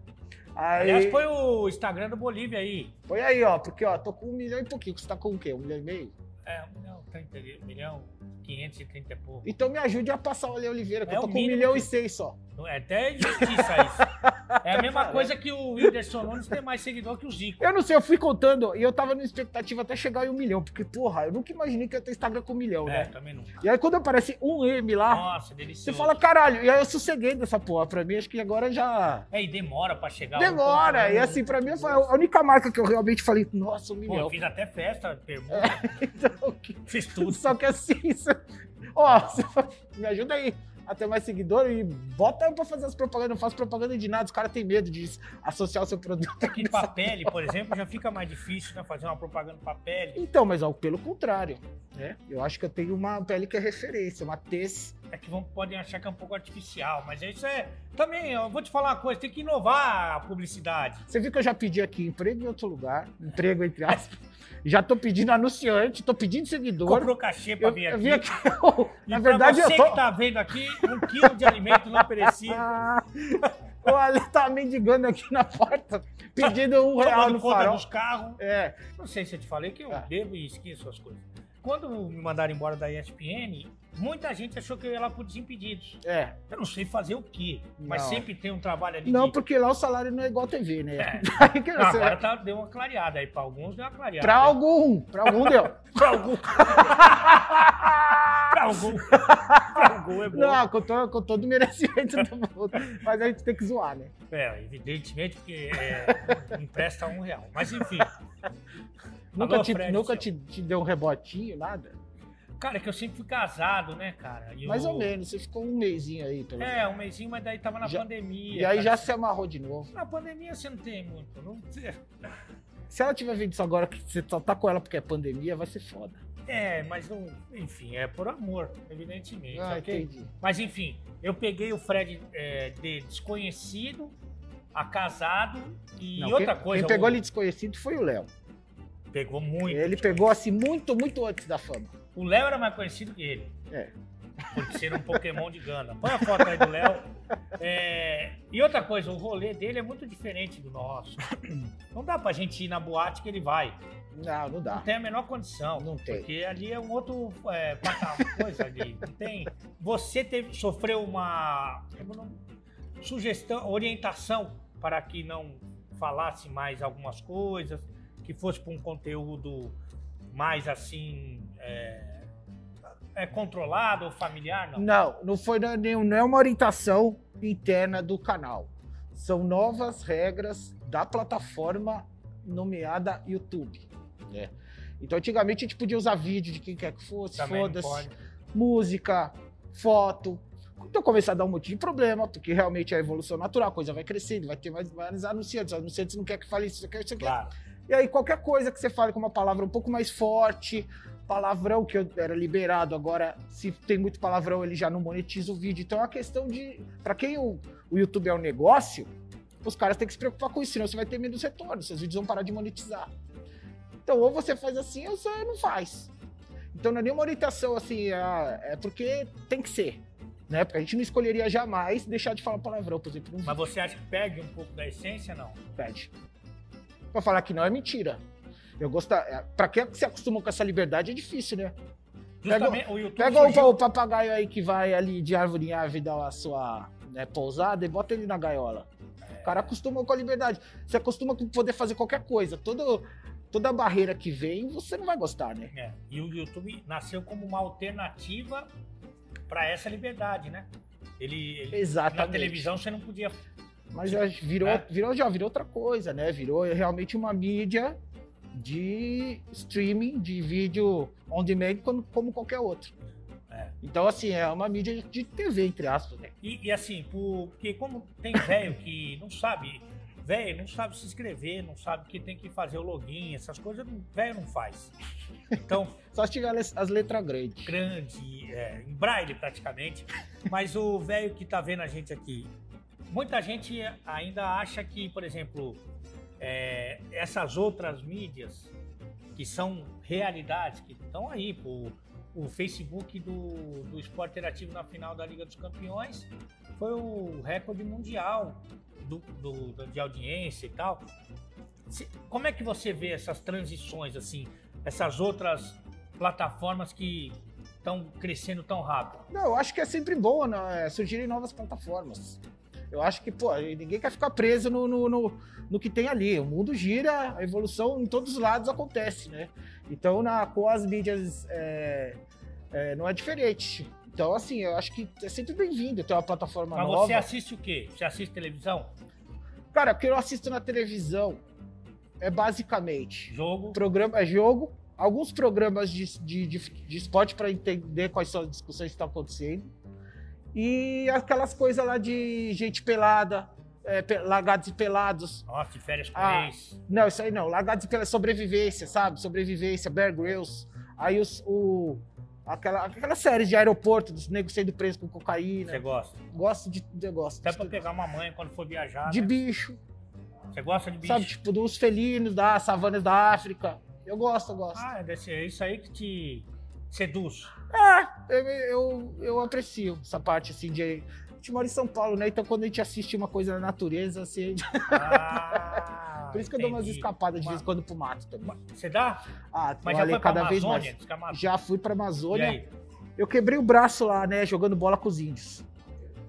Speaker 2: Aí,
Speaker 1: Aliás, põe o Instagram do Bolívia aí.
Speaker 2: Põe aí, ó, porque ó, tô com um milhão e pouquinho. Você tá com o quê? Um milhão e meio?
Speaker 1: É, um milhão, 30, um milhão, 530 e pouco.
Speaker 2: Então me ajude a passar o Ale Oliveira, que
Speaker 1: É
Speaker 2: eu tô com um
Speaker 1: mínimo
Speaker 2: milhão
Speaker 1: que-
Speaker 2: e seis só.
Speaker 1: Não É até justiça isso. É a mesma coisa que o Whindersson Nunes tem mais seguidor que o Zico.
Speaker 2: Eu não sei, eu fui contando e eu tava na expectativa até chegar em um milhão, porque, porra, eu nunca imaginei que ia ter Instagram com um milhão,
Speaker 1: É,
Speaker 2: né?
Speaker 1: também não.
Speaker 2: E aí quando aparece um M lá,
Speaker 1: Nossa,
Speaker 2: você
Speaker 1: delicioso.
Speaker 2: fala, caralho, e aí eu sosseguei dessa porra. Pra mim, acho que agora já.
Speaker 1: É, e demora pra chegar.
Speaker 2: Demora!
Speaker 1: um
Speaker 2: E assim, pra mim, foi a única marca que eu realmente falei, nossa, um
Speaker 1: Pô,
Speaker 2: milhão.
Speaker 1: eu fiz até festa, permuta,
Speaker 2: Então, que-
Speaker 1: fiz tudo.
Speaker 2: Só que assim, isso- ó, você me ajuda aí a ter mais seguidor e bota eu pra fazer as propagandas. Não faço propaganda de nada, os caras têm medo de associar o seu produto.
Speaker 1: Aqui pra pele, por exemplo, já fica mais difícil, né? Fazer uma propaganda pra pele.
Speaker 2: Então, mas ó, pelo contrário, né? Eu acho que eu tenho uma pele que é referência, uma tez.
Speaker 1: É que vão, podem achar que é um pouco artificial, mas isso é. Também, eu vou te falar uma coisa, tem que inovar a publicidade.
Speaker 2: Você viu que eu já pedi aqui emprego em outro lugar, emprego entre aspas. Já tô pedindo anunciante, tô pedindo seguidor.
Speaker 1: Comprou cachê pra
Speaker 2: Eu,
Speaker 1: vir
Speaker 2: eu
Speaker 1: aqui.
Speaker 2: vim aqui.
Speaker 1: E
Speaker 2: Na verdade,
Speaker 1: você
Speaker 2: eu tô.
Speaker 1: que tá vendo aqui, um quilo de alimento não perecível.
Speaker 2: Ah, o Ale tá mendigando aqui na porta, pedindo um real
Speaker 1: tomando
Speaker 2: no
Speaker 1: conta
Speaker 2: farol.
Speaker 1: dos carros.
Speaker 2: É,
Speaker 1: Não sei se eu te falei que eu
Speaker 2: Ah.
Speaker 1: devo e esqueço as coisas. Quando me mandaram embora da ESPN, muita gente achou que eu ia lá por Desimpedidos.
Speaker 2: é.
Speaker 1: Eu não sei fazer o quê, mas
Speaker 2: Não.
Speaker 1: sempre tem um trabalho ali.
Speaker 2: Não,
Speaker 1: de-
Speaker 2: porque lá o salário não é igual a TV, né?
Speaker 1: É.
Speaker 2: Aí que
Speaker 1: Não, agora tá, deu uma clareada aí. Pra alguns deu uma clareada.
Speaker 2: Pra algum, pra algum deu.
Speaker 1: Pra algum. pra algum. pra algum é bom.
Speaker 2: Não, com todo, com todo merecimento do mundo. Mas a gente tem que zoar, né?
Speaker 1: É, evidentemente, porque é, empresta um real. Mas enfim.
Speaker 2: Nunca,
Speaker 1: Alô,
Speaker 2: te,
Speaker 1: Fred,
Speaker 2: nunca te, te deu um rebotinho, nada?
Speaker 1: Cara, é que eu sempre fui casado, né, cara? E
Speaker 2: Mais
Speaker 1: eu-
Speaker 2: ou menos, você ficou um mêsinho aí, pelo.
Speaker 1: É, um mêsinho, mas daí tava na
Speaker 2: Já-
Speaker 1: pandemia.
Speaker 2: E aí
Speaker 1: cara.
Speaker 2: já se amarrou de novo.
Speaker 1: Na pandemia você não tem muito. Não...
Speaker 2: Se ela tiver vendo isso agora, que você só tá com ela porque é pandemia, vai ser foda.
Speaker 1: É, mas não. Enfim, é por amor, evidentemente.
Speaker 2: Ah,
Speaker 1: ok?
Speaker 2: entendi.
Speaker 1: Mas enfim, eu peguei o Fred é, de desconhecido a casado e
Speaker 2: Não,
Speaker 1: outra
Speaker 2: quem,
Speaker 1: coisa.
Speaker 2: Quem pegou
Speaker 1: o-
Speaker 2: ele desconhecido foi o Léo.
Speaker 1: Pegou muito.
Speaker 2: Ele pegou assim muito, muito antes da fama.
Speaker 1: O Léo era mais conhecido que ele.
Speaker 2: É.
Speaker 1: Por ser um Pokémon de Gana. Põe a foto aí do Léo. É, E outra coisa, o rolê dele é muito diferente do nosso. Não dá pra gente ir na boate que ele vai.
Speaker 2: Não, não
Speaker 1: Não
Speaker 2: dá.
Speaker 1: tem a menor condição.
Speaker 2: Não tem.
Speaker 1: Porque ali é um outro é, coisa ali. Não tem. Você teve, sofreu uma não- sugestão, orientação para que não falasse mais algumas coisas, que fosse para um conteúdo mais assim é, é controlado ou familiar, não.
Speaker 2: Não, não foi na- nenhum- não é uma orientação interna do canal. São novas regras da plataforma nomeada YouTube. né? Então, antigamente a gente podia usar vídeo de quem quer que fosse, foda-se, música, foto. Então começar a dar um monte de problema, porque realmente é a evolução natural, a coisa vai crescendo, vai ter mais, mais anunciantes. Os anunciantes não querem que fale isso, quer isso, quer.
Speaker 1: Claro.
Speaker 2: E aí, qualquer coisa que você fale com uma palavra um pouco mais forte, palavrão que eu era liberado, agora, se tem muito palavrão, ele já não monetiza o vídeo. Então é uma questão de. Pra quem o, o YouTube é um negócio, os caras têm que se preocupar com isso, senão você vai ter menos retorno, seus vídeos vão parar de monetizar. Então, ou você faz assim, ou você não faz. Então não é nenhuma orientação assim, ah, é porque tem que ser. Né? Porque a gente não escolheria jamais deixar de falar palavrão, por exemplo.
Speaker 1: Mas você acha que perde um pouco da essência, não?
Speaker 2: pede. Pra falar que não é mentira. Eu gosto. é, Pra quem se acostumou com essa liberdade é difícil, né?
Speaker 1: Justamente o YouTube
Speaker 2: Pega o,
Speaker 1: surgiu-
Speaker 2: o papagaio aí que vai ali de árvore em árvore dar a sua né, pousada e bota ele na gaiola. O cara acostuma com a liberdade. Você acostuma com poder fazer qualquer coisa. Todo, toda barreira que vem, você não vai gostar, né?
Speaker 1: É, E o YouTube nasceu como uma alternativa para essa liberdade, né? Ele, ele-
Speaker 2: Exatamente.
Speaker 1: na televisão você não podia.
Speaker 2: Mas já virou,
Speaker 1: É.
Speaker 2: virou, já virou outra coisa, né? Virou realmente uma mídia de streaming, de vídeo on demand, como, como qualquer outro.
Speaker 1: É.
Speaker 2: Então, assim, é uma mídia de TV, entre aspas, né?
Speaker 1: E, e assim, por- porque como tem velho que não sabe, velho não sabe se inscrever, não sabe que tem que fazer o login, essas coisas, velho não faz. Então,
Speaker 2: Só se tiver as as letras grandes.
Speaker 1: grande, é, em braille praticamente. Mas o velho que tá vendo a gente aqui, muita gente ainda acha que, por exemplo, é, essas outras mídias que são realidades, que estão aí, pô, o Facebook do, do Esporte Interativo na final da Liga dos Campeões foi o recorde mundial do, do- de audiência e tal. Como é que você vê essas transições, assim, essas outras plataformas que estão crescendo tão rápido?
Speaker 2: Não, eu acho que é sempre bom né, surgirem novas plataformas. Eu acho que, pô, ninguém quer ficar preso no, no, no, no que tem ali. O mundo gira, a evolução em todos os lados acontece, né? Então, na, com as mídias, é, é, não é diferente. Então, assim, eu acho que é sempre bem-vindo ter uma plataforma
Speaker 1: Mas
Speaker 2: nova.
Speaker 1: você assiste o quê? Você assiste televisão?
Speaker 2: Cara, o que eu assisto na televisão é basicamente
Speaker 1: Jogo?
Speaker 2: programa, é jogo, alguns programas de, de, de, de esporte para entender quais são as discussões que estão acontecendo. E aquelas coisas lá de gente pelada, é, pe- lagados e pelados.
Speaker 1: Nossa, de férias com
Speaker 2: Ah.
Speaker 1: ex.
Speaker 2: Não, isso aí não. Lagados e pelados, sobrevivência, sabe? Sobrevivência, Bear Grylls. Aí os, o, aquela, aquela série de aeroporto dos negros sendo presos com cocaína.
Speaker 1: Você gosta?
Speaker 2: Gosto de. Gosto.
Speaker 1: Até
Speaker 2: de,
Speaker 1: pra pegar uma mãe quando for viajar.
Speaker 2: de
Speaker 1: né?
Speaker 2: bicho,
Speaker 1: Você gosta de bicho?
Speaker 2: sabe? Tipo, dos felinos, das savanas da África. Eu gosto, eu gosto.
Speaker 1: Ah, deve ser isso aí que te seduz.
Speaker 2: É, eu, eu, eu aprecio essa parte, assim, de... A gente mora em São Paulo, né? Então quando a gente assiste uma coisa na natureza, assim...
Speaker 1: Ah,
Speaker 2: Por isso que eu dou umas
Speaker 1: entendi.
Speaker 2: escapadas de
Speaker 1: Uma-
Speaker 2: vez em quando pro mato também.
Speaker 1: Você dá?
Speaker 2: Ah,
Speaker 1: Mas já foi
Speaker 2: cada vez
Speaker 1: Amazônia?
Speaker 2: mais.
Speaker 1: A Ama-
Speaker 2: Já fui pra Amazônia. Eu quebrei o braço lá, né? Jogando bola com os índios.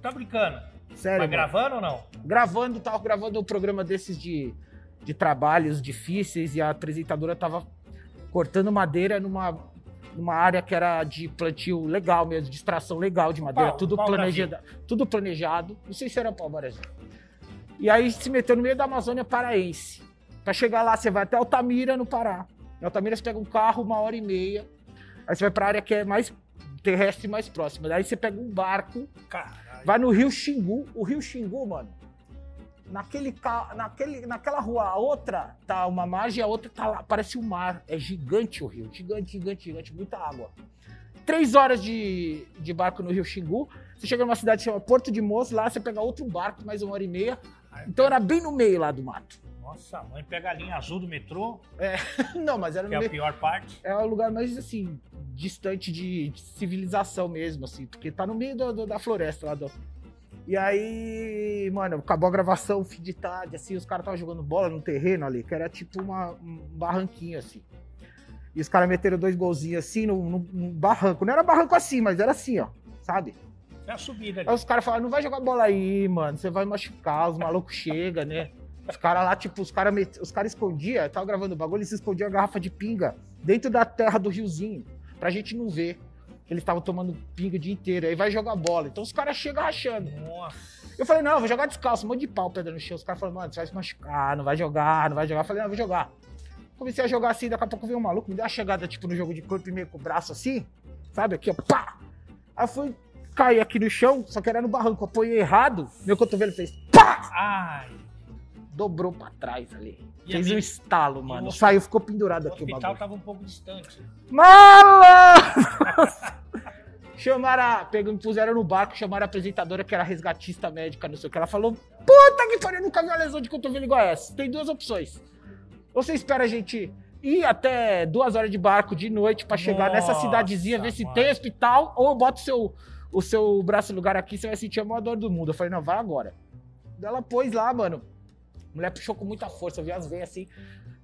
Speaker 1: Tá brincando?
Speaker 2: Sério, mano.
Speaker 1: gravando ou não?
Speaker 2: Gravando, tava gravando um programa desses de, de trabalhos difíceis e a apresentadora tava cortando madeira numa, numa área que era de plantio legal mesmo, de extração legal de madeira,
Speaker 1: Pau,
Speaker 2: tudo
Speaker 1: pau
Speaker 2: planejado, tudo planejado. Não sei se era pau Brasil. E aí se meteu no meio da Amazônia paraense. Pra chegar lá, você vai até Altamira, no Pará. Em Altamira você pega um carro, uma hora e meia. Aí você vai pra área que é mais terrestre mais próxima. Daí você pega um barco
Speaker 1: Caralho.
Speaker 2: Vai no Rio Xingu. O Rio Xingu, mano, naquele, naquele, naquela rua, a outra tá uma margem, a outra tá lá, parece um mar. É gigante o rio, gigante, gigante, gigante, muita água. Três horas de, de barco no Rio Xingu. Você chega numa cidade que chama Porto de Moço, lá você pega outro barco, mais uma hora e meia. Então era bem no meio lá do mato.
Speaker 1: Nossa, mãe pega a linha azul do metrô,
Speaker 2: Não, mas era
Speaker 1: que é a
Speaker 2: meio.
Speaker 1: pior parte.
Speaker 2: É o lugar mais, assim, distante de, de civilização mesmo, assim, porque tá no meio do- do- da floresta lá do. E aí, mano, acabou a gravação, fim de tarde, assim, os caras estavam jogando bola no terreno ali, que era tipo uma, um barranquinho, assim. E os caras meteram dois golzinhos assim no, no- no barranco. Não era barranco assim, mas era assim, ó, sabe?
Speaker 1: É a subida
Speaker 2: Aí
Speaker 1: ali.
Speaker 2: os caras falaram, não vai jogar bola aí, mano, você vai machucar, os malucos chegam, né? Os caras lá, tipo, os caras met... os cara escondiam, tava gravando o bagulho, eles escondiam a garrafa de pinga dentro da terra do riozinho, pra gente não ver. Eles estavam tomando pinga o dia inteiro, aí vai jogar bola. Então os caras chegam rachando.
Speaker 1: Nossa.
Speaker 2: Eu falei, não, eu vou jogar descalço, um monte de pau, pedra no chão. Os caras falaram, mano, você vai se machucar, não vai jogar, não vai jogar. Eu falei, não, eu vou jogar. Comecei a jogar assim, daqui a pouco veio um maluco, me deu uma chegada, tipo, no jogo de corpo e meio com o braço assim, sabe? Aqui, ó, pá! Aí eu fui cair aqui no chão, só que era no barranco. Apoiei errado, meu cotovelo fez pá!
Speaker 1: Ai.
Speaker 2: Dobrou pra trás ali.
Speaker 1: E
Speaker 2: Fez um estalo, mano.
Speaker 1: o
Speaker 2: Saiu, ficou pendurado
Speaker 1: O
Speaker 2: aqui o
Speaker 1: hospital
Speaker 2: bagulho.
Speaker 1: tava um pouco distante.
Speaker 2: Malandro! chamaram, a, pegam, me puseram no barco, chamaram a apresentadora que era resgatista médica, não sei o que. Ela falou: Puta que pariu, nunca vi uma lesão de cotovelo igual essa. Tem duas opções. Ou você espera a gente ir até duas horas de barco de noite pra chegar nessa
Speaker 1: Nossa,
Speaker 2: cidadezinha, ver se
Speaker 1: mano.
Speaker 2: tem hospital, ou eu boto o seu, o seu braço no lugar aqui, você vai sentir a maior dor do mundo. Eu falei: Não, vai agora. Ela pôs lá, mano. A mulher puxou com muita força, eu vi as veias assim.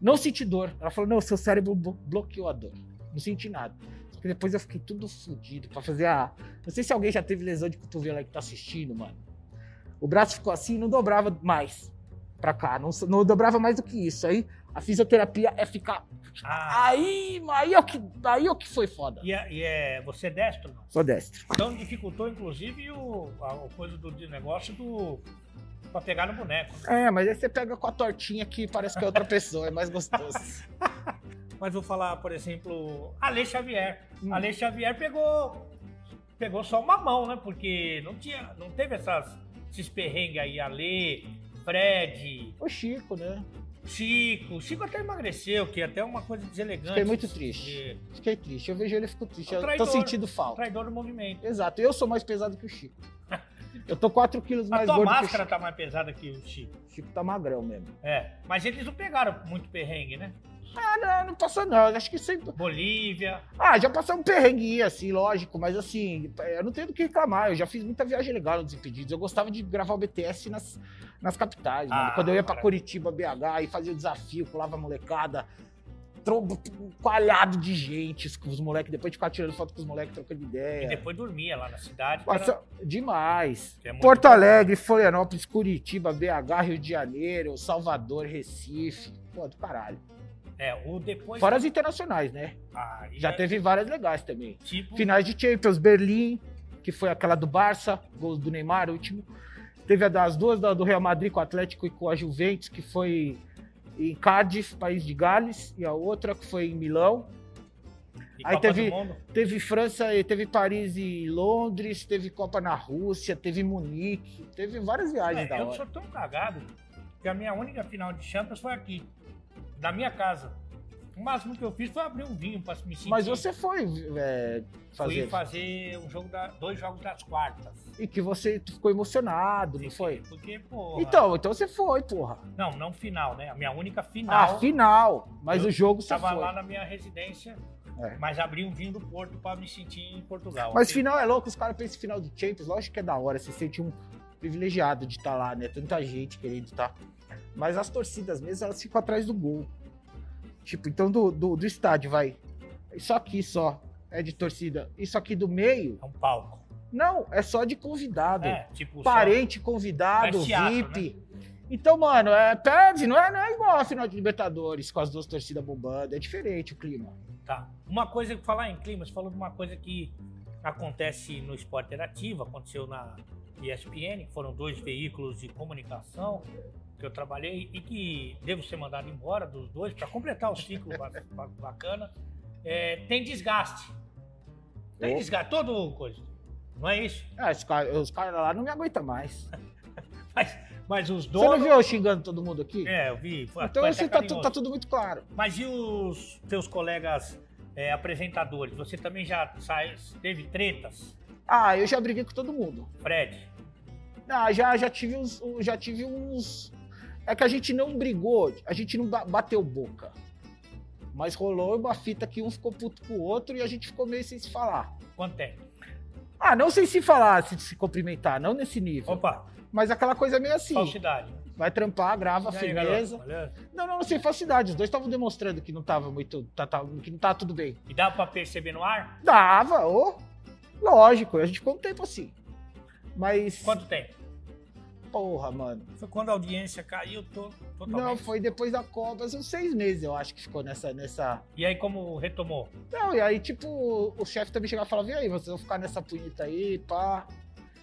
Speaker 2: Não senti dor. Ela falou: Não, seu cérebro blo- bloqueou a dor. Não senti nada. Só que depois eu fiquei tudo fudido pra fazer a. Não sei se alguém já teve lesão de cotovelo aí que tá assistindo, mano. O braço ficou assim, não dobrava mais pra cá. Não, não dobrava mais do que isso. Aí a fisioterapia é ficar.
Speaker 1: Ah,
Speaker 2: Aí, aí, é o que, aí é o que foi foda.
Speaker 1: e, é, e é- você é destro, não?
Speaker 2: Sou destro.
Speaker 1: Então dificultou, inclusive, o, a, o coisa do negócio do. Pra pegar no boneco.
Speaker 2: É, mas aí você pega com a tortinha que parece que é outra pessoa, é mais gostoso.
Speaker 1: Mas vou falar, por exemplo, Ale Xavier.
Speaker 2: Hum.
Speaker 1: Ale Xavier pegou. Pegou só uma mão, né? Porque não tinha. Não teve essas, esses perrengues aí, Ale, Fred,
Speaker 2: O Chico, né?
Speaker 1: Chico. Chico até emagreceu, que é até uma coisa deselegante.
Speaker 2: Fiquei muito triste. Fiquei triste. Eu vejo ele e fico triste.
Speaker 1: É um
Speaker 2: Eu tô
Speaker 1: traidor.
Speaker 2: sentindo falta.
Speaker 1: Traidor do movimento.
Speaker 2: Exato. Eu sou mais pesado que o Chico. Eu tô 4 quilos
Speaker 1: A
Speaker 2: mais
Speaker 1: tua
Speaker 2: gordo que o
Speaker 1: máscara
Speaker 2: Chico.
Speaker 1: tá mais pesada que o Chico.
Speaker 2: O Chico tá magrão mesmo.
Speaker 1: É. Mas eles não pegaram muito perrengue, né?
Speaker 2: Ah, não, não passou não. Acho que sempre.
Speaker 1: Bolívia.
Speaker 2: Ah, já passou um perrengue, assim, lógico, mas assim, eu não tenho do que reclamar. Eu já fiz muita viagem legal nos Desimpedidos. Eu gostava de gravar o BTS nas, nas capitais.
Speaker 1: Ah,
Speaker 2: Quando eu ia pra
Speaker 1: maravilha.
Speaker 2: Curitiba, BH, e fazia o desafio, pulava a molecada, um coalhado de gente, com os moleques, depois de ficar tirando foto com os moleques, trocando ideia.
Speaker 1: E depois dormia lá na cidade. que era-
Speaker 2: Demais.
Speaker 1: é
Speaker 2: Porto
Speaker 1: bom.
Speaker 2: Alegre, Florianópolis, Curitiba, BH, Rio de Janeiro, Salvador, Recife. Pô, do caralho.
Speaker 1: É, o depois.
Speaker 2: Fora as internacionais, né?
Speaker 1: Ah,
Speaker 2: Já
Speaker 1: é
Speaker 2: teve várias legais também.
Speaker 1: Tipo,
Speaker 2: Finais de Champions, Berlim, que foi aquela do Barça, gols do Neymar, último. Teve a das duas do Real Madrid com o Atlético e com a Juventus, que foi em Cardiff, país de Gales, e a outra que foi em Milão.
Speaker 1: e
Speaker 2: aí
Speaker 1: Copa
Speaker 2: teve-. Teve França, e teve Paris e Londres, teve Copa na Rússia, teve Munique, teve várias viagens
Speaker 1: É,
Speaker 2: da
Speaker 1: eu
Speaker 2: hora.
Speaker 1: sou tão cagado que a minha única final de Champions foi aqui, na minha casa. O máximo que eu fiz foi abrir um vinho pra me sentir.
Speaker 2: Mas você foi é,
Speaker 1: Fui
Speaker 2: fazer.
Speaker 1: fazer um jogo da, dois jogos das quartas.
Speaker 2: E que você ficou emocionado, não foi?
Speaker 1: Porque, porra.
Speaker 2: Então, então você foi, porra.
Speaker 1: Não, não final, né? A minha única
Speaker 2: Ah,
Speaker 1: final.
Speaker 2: final. Mas
Speaker 1: Eu
Speaker 2: o jogo você
Speaker 1: Tava
Speaker 2: foi.
Speaker 1: lá na minha residência,
Speaker 2: É.
Speaker 1: mas abri um vinho do Porto pra me sentir em Portugal.
Speaker 2: Mas
Speaker 1: Ok?
Speaker 2: final é louco, os caras pensam em final de Champions, lógico que é da hora, você se sente um privilegiado de estar lá, né? Tanta gente querendo estar. Mas as torcidas mesmo, elas ficam atrás do gol. Tipo, então do, do, do estádio, vai. Isso aqui só é de torcida. Isso aqui do meio,
Speaker 1: É um palco.
Speaker 2: não, é só de convidado.
Speaker 1: É, tipo, só-
Speaker 2: Parente, convidado,
Speaker 1: É teatro,
Speaker 2: VIP. Então, mano, é, perde, não é, não é igual a final de Libertadores, com as duas torcidas bombando. É diferente o clima.
Speaker 1: Tá. Uma coisa que falar em clima, você falou de uma coisa que acontece no esporte interativo, aconteceu na ESPN, que foram dois veículos de comunicação que eu trabalhei e que devo ser mandado embora dos dois para completar o ciclo ba- ba- bacana. É, tem desgaste. Tem
Speaker 2: Oh.
Speaker 1: desgaste, todo coisa. Não é isso?
Speaker 2: Ah, os caras os caras lá não me aguentam mais.
Speaker 1: Mas, mas os
Speaker 2: Você
Speaker 1: donos.
Speaker 2: não viu eu xingando todo mundo aqui?
Speaker 1: É, eu vi. Foi,
Speaker 2: então
Speaker 1: foi
Speaker 2: assim tá, tá tudo muito claro.
Speaker 1: Mas e os seus colegas é, apresentadores? Você também já sai, teve tretas?
Speaker 2: Ah, eu já briguei com todo mundo.
Speaker 1: Fred?
Speaker 2: Ah, já, já tive uns. Já tive uns. É que a gente não brigou, a gente não ba- bateu boca. Mas rolou uma fita que um ficou puto com o outro e a gente ficou meio sem se falar.
Speaker 1: Quanto tempo?
Speaker 2: Ah, não sem se falar, se, se cumprimentar, não nesse nível.
Speaker 1: Opa,
Speaker 2: Mas aquela coisa meio assim.
Speaker 1: falsidade.
Speaker 2: Vai trampar, grava,
Speaker 1: aí,
Speaker 2: firmeza.
Speaker 1: garoto, beleza?
Speaker 2: Não, não, sem falsidade. Os dois estavam demonstrando que não tava muito. tá- tá- que não tava tudo bem.
Speaker 1: E dá pra perceber no ar?
Speaker 2: Dava, ô. Lógico, a gente ficou um tempo assim. Mas.
Speaker 1: Quanto tempo?
Speaker 2: Porra, mano.
Speaker 1: Foi quando a audiência caiu to- totalmente.
Speaker 2: Não, foi depois da Copa, uns seis meses, eu acho que ficou nessa. nessa...
Speaker 1: E aí como retomou?
Speaker 2: Não, e aí, tipo, o chefe também chegava e falava, e aí, vocês vão ficar nessa punheta aí, pá.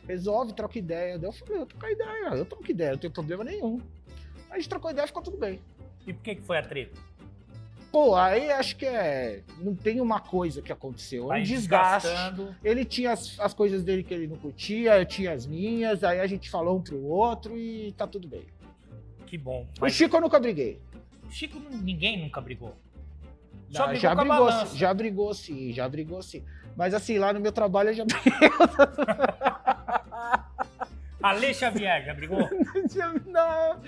Speaker 2: Resolve, troca ideia. Daí eu falei, eu troco ideia, eu troco ideia, não tenho problema nenhum. A gente trocou ideia e ficou tudo bem.
Speaker 1: E por que, que foi a treta?
Speaker 2: Pô, aí acho que é. Não tem uma coisa que aconteceu. É um desgaste.
Speaker 1: desgastando.
Speaker 2: Ele tinha as, as coisas dele que ele não curtia, eu tinha as minhas, aí a gente falou um pro outro e tá tudo bem.
Speaker 1: que bom.
Speaker 2: O
Speaker 1: Mas
Speaker 2: Chico eu nunca briguei.
Speaker 1: Chico, ninguém nunca brigou.
Speaker 2: Ah,
Speaker 1: brigou
Speaker 2: já brigou,
Speaker 1: balança.
Speaker 2: já brigou sim, já brigou sim. Mas assim, lá no meu trabalho eu já briguei.
Speaker 1: Ale Xavier, já brigou?
Speaker 2: não,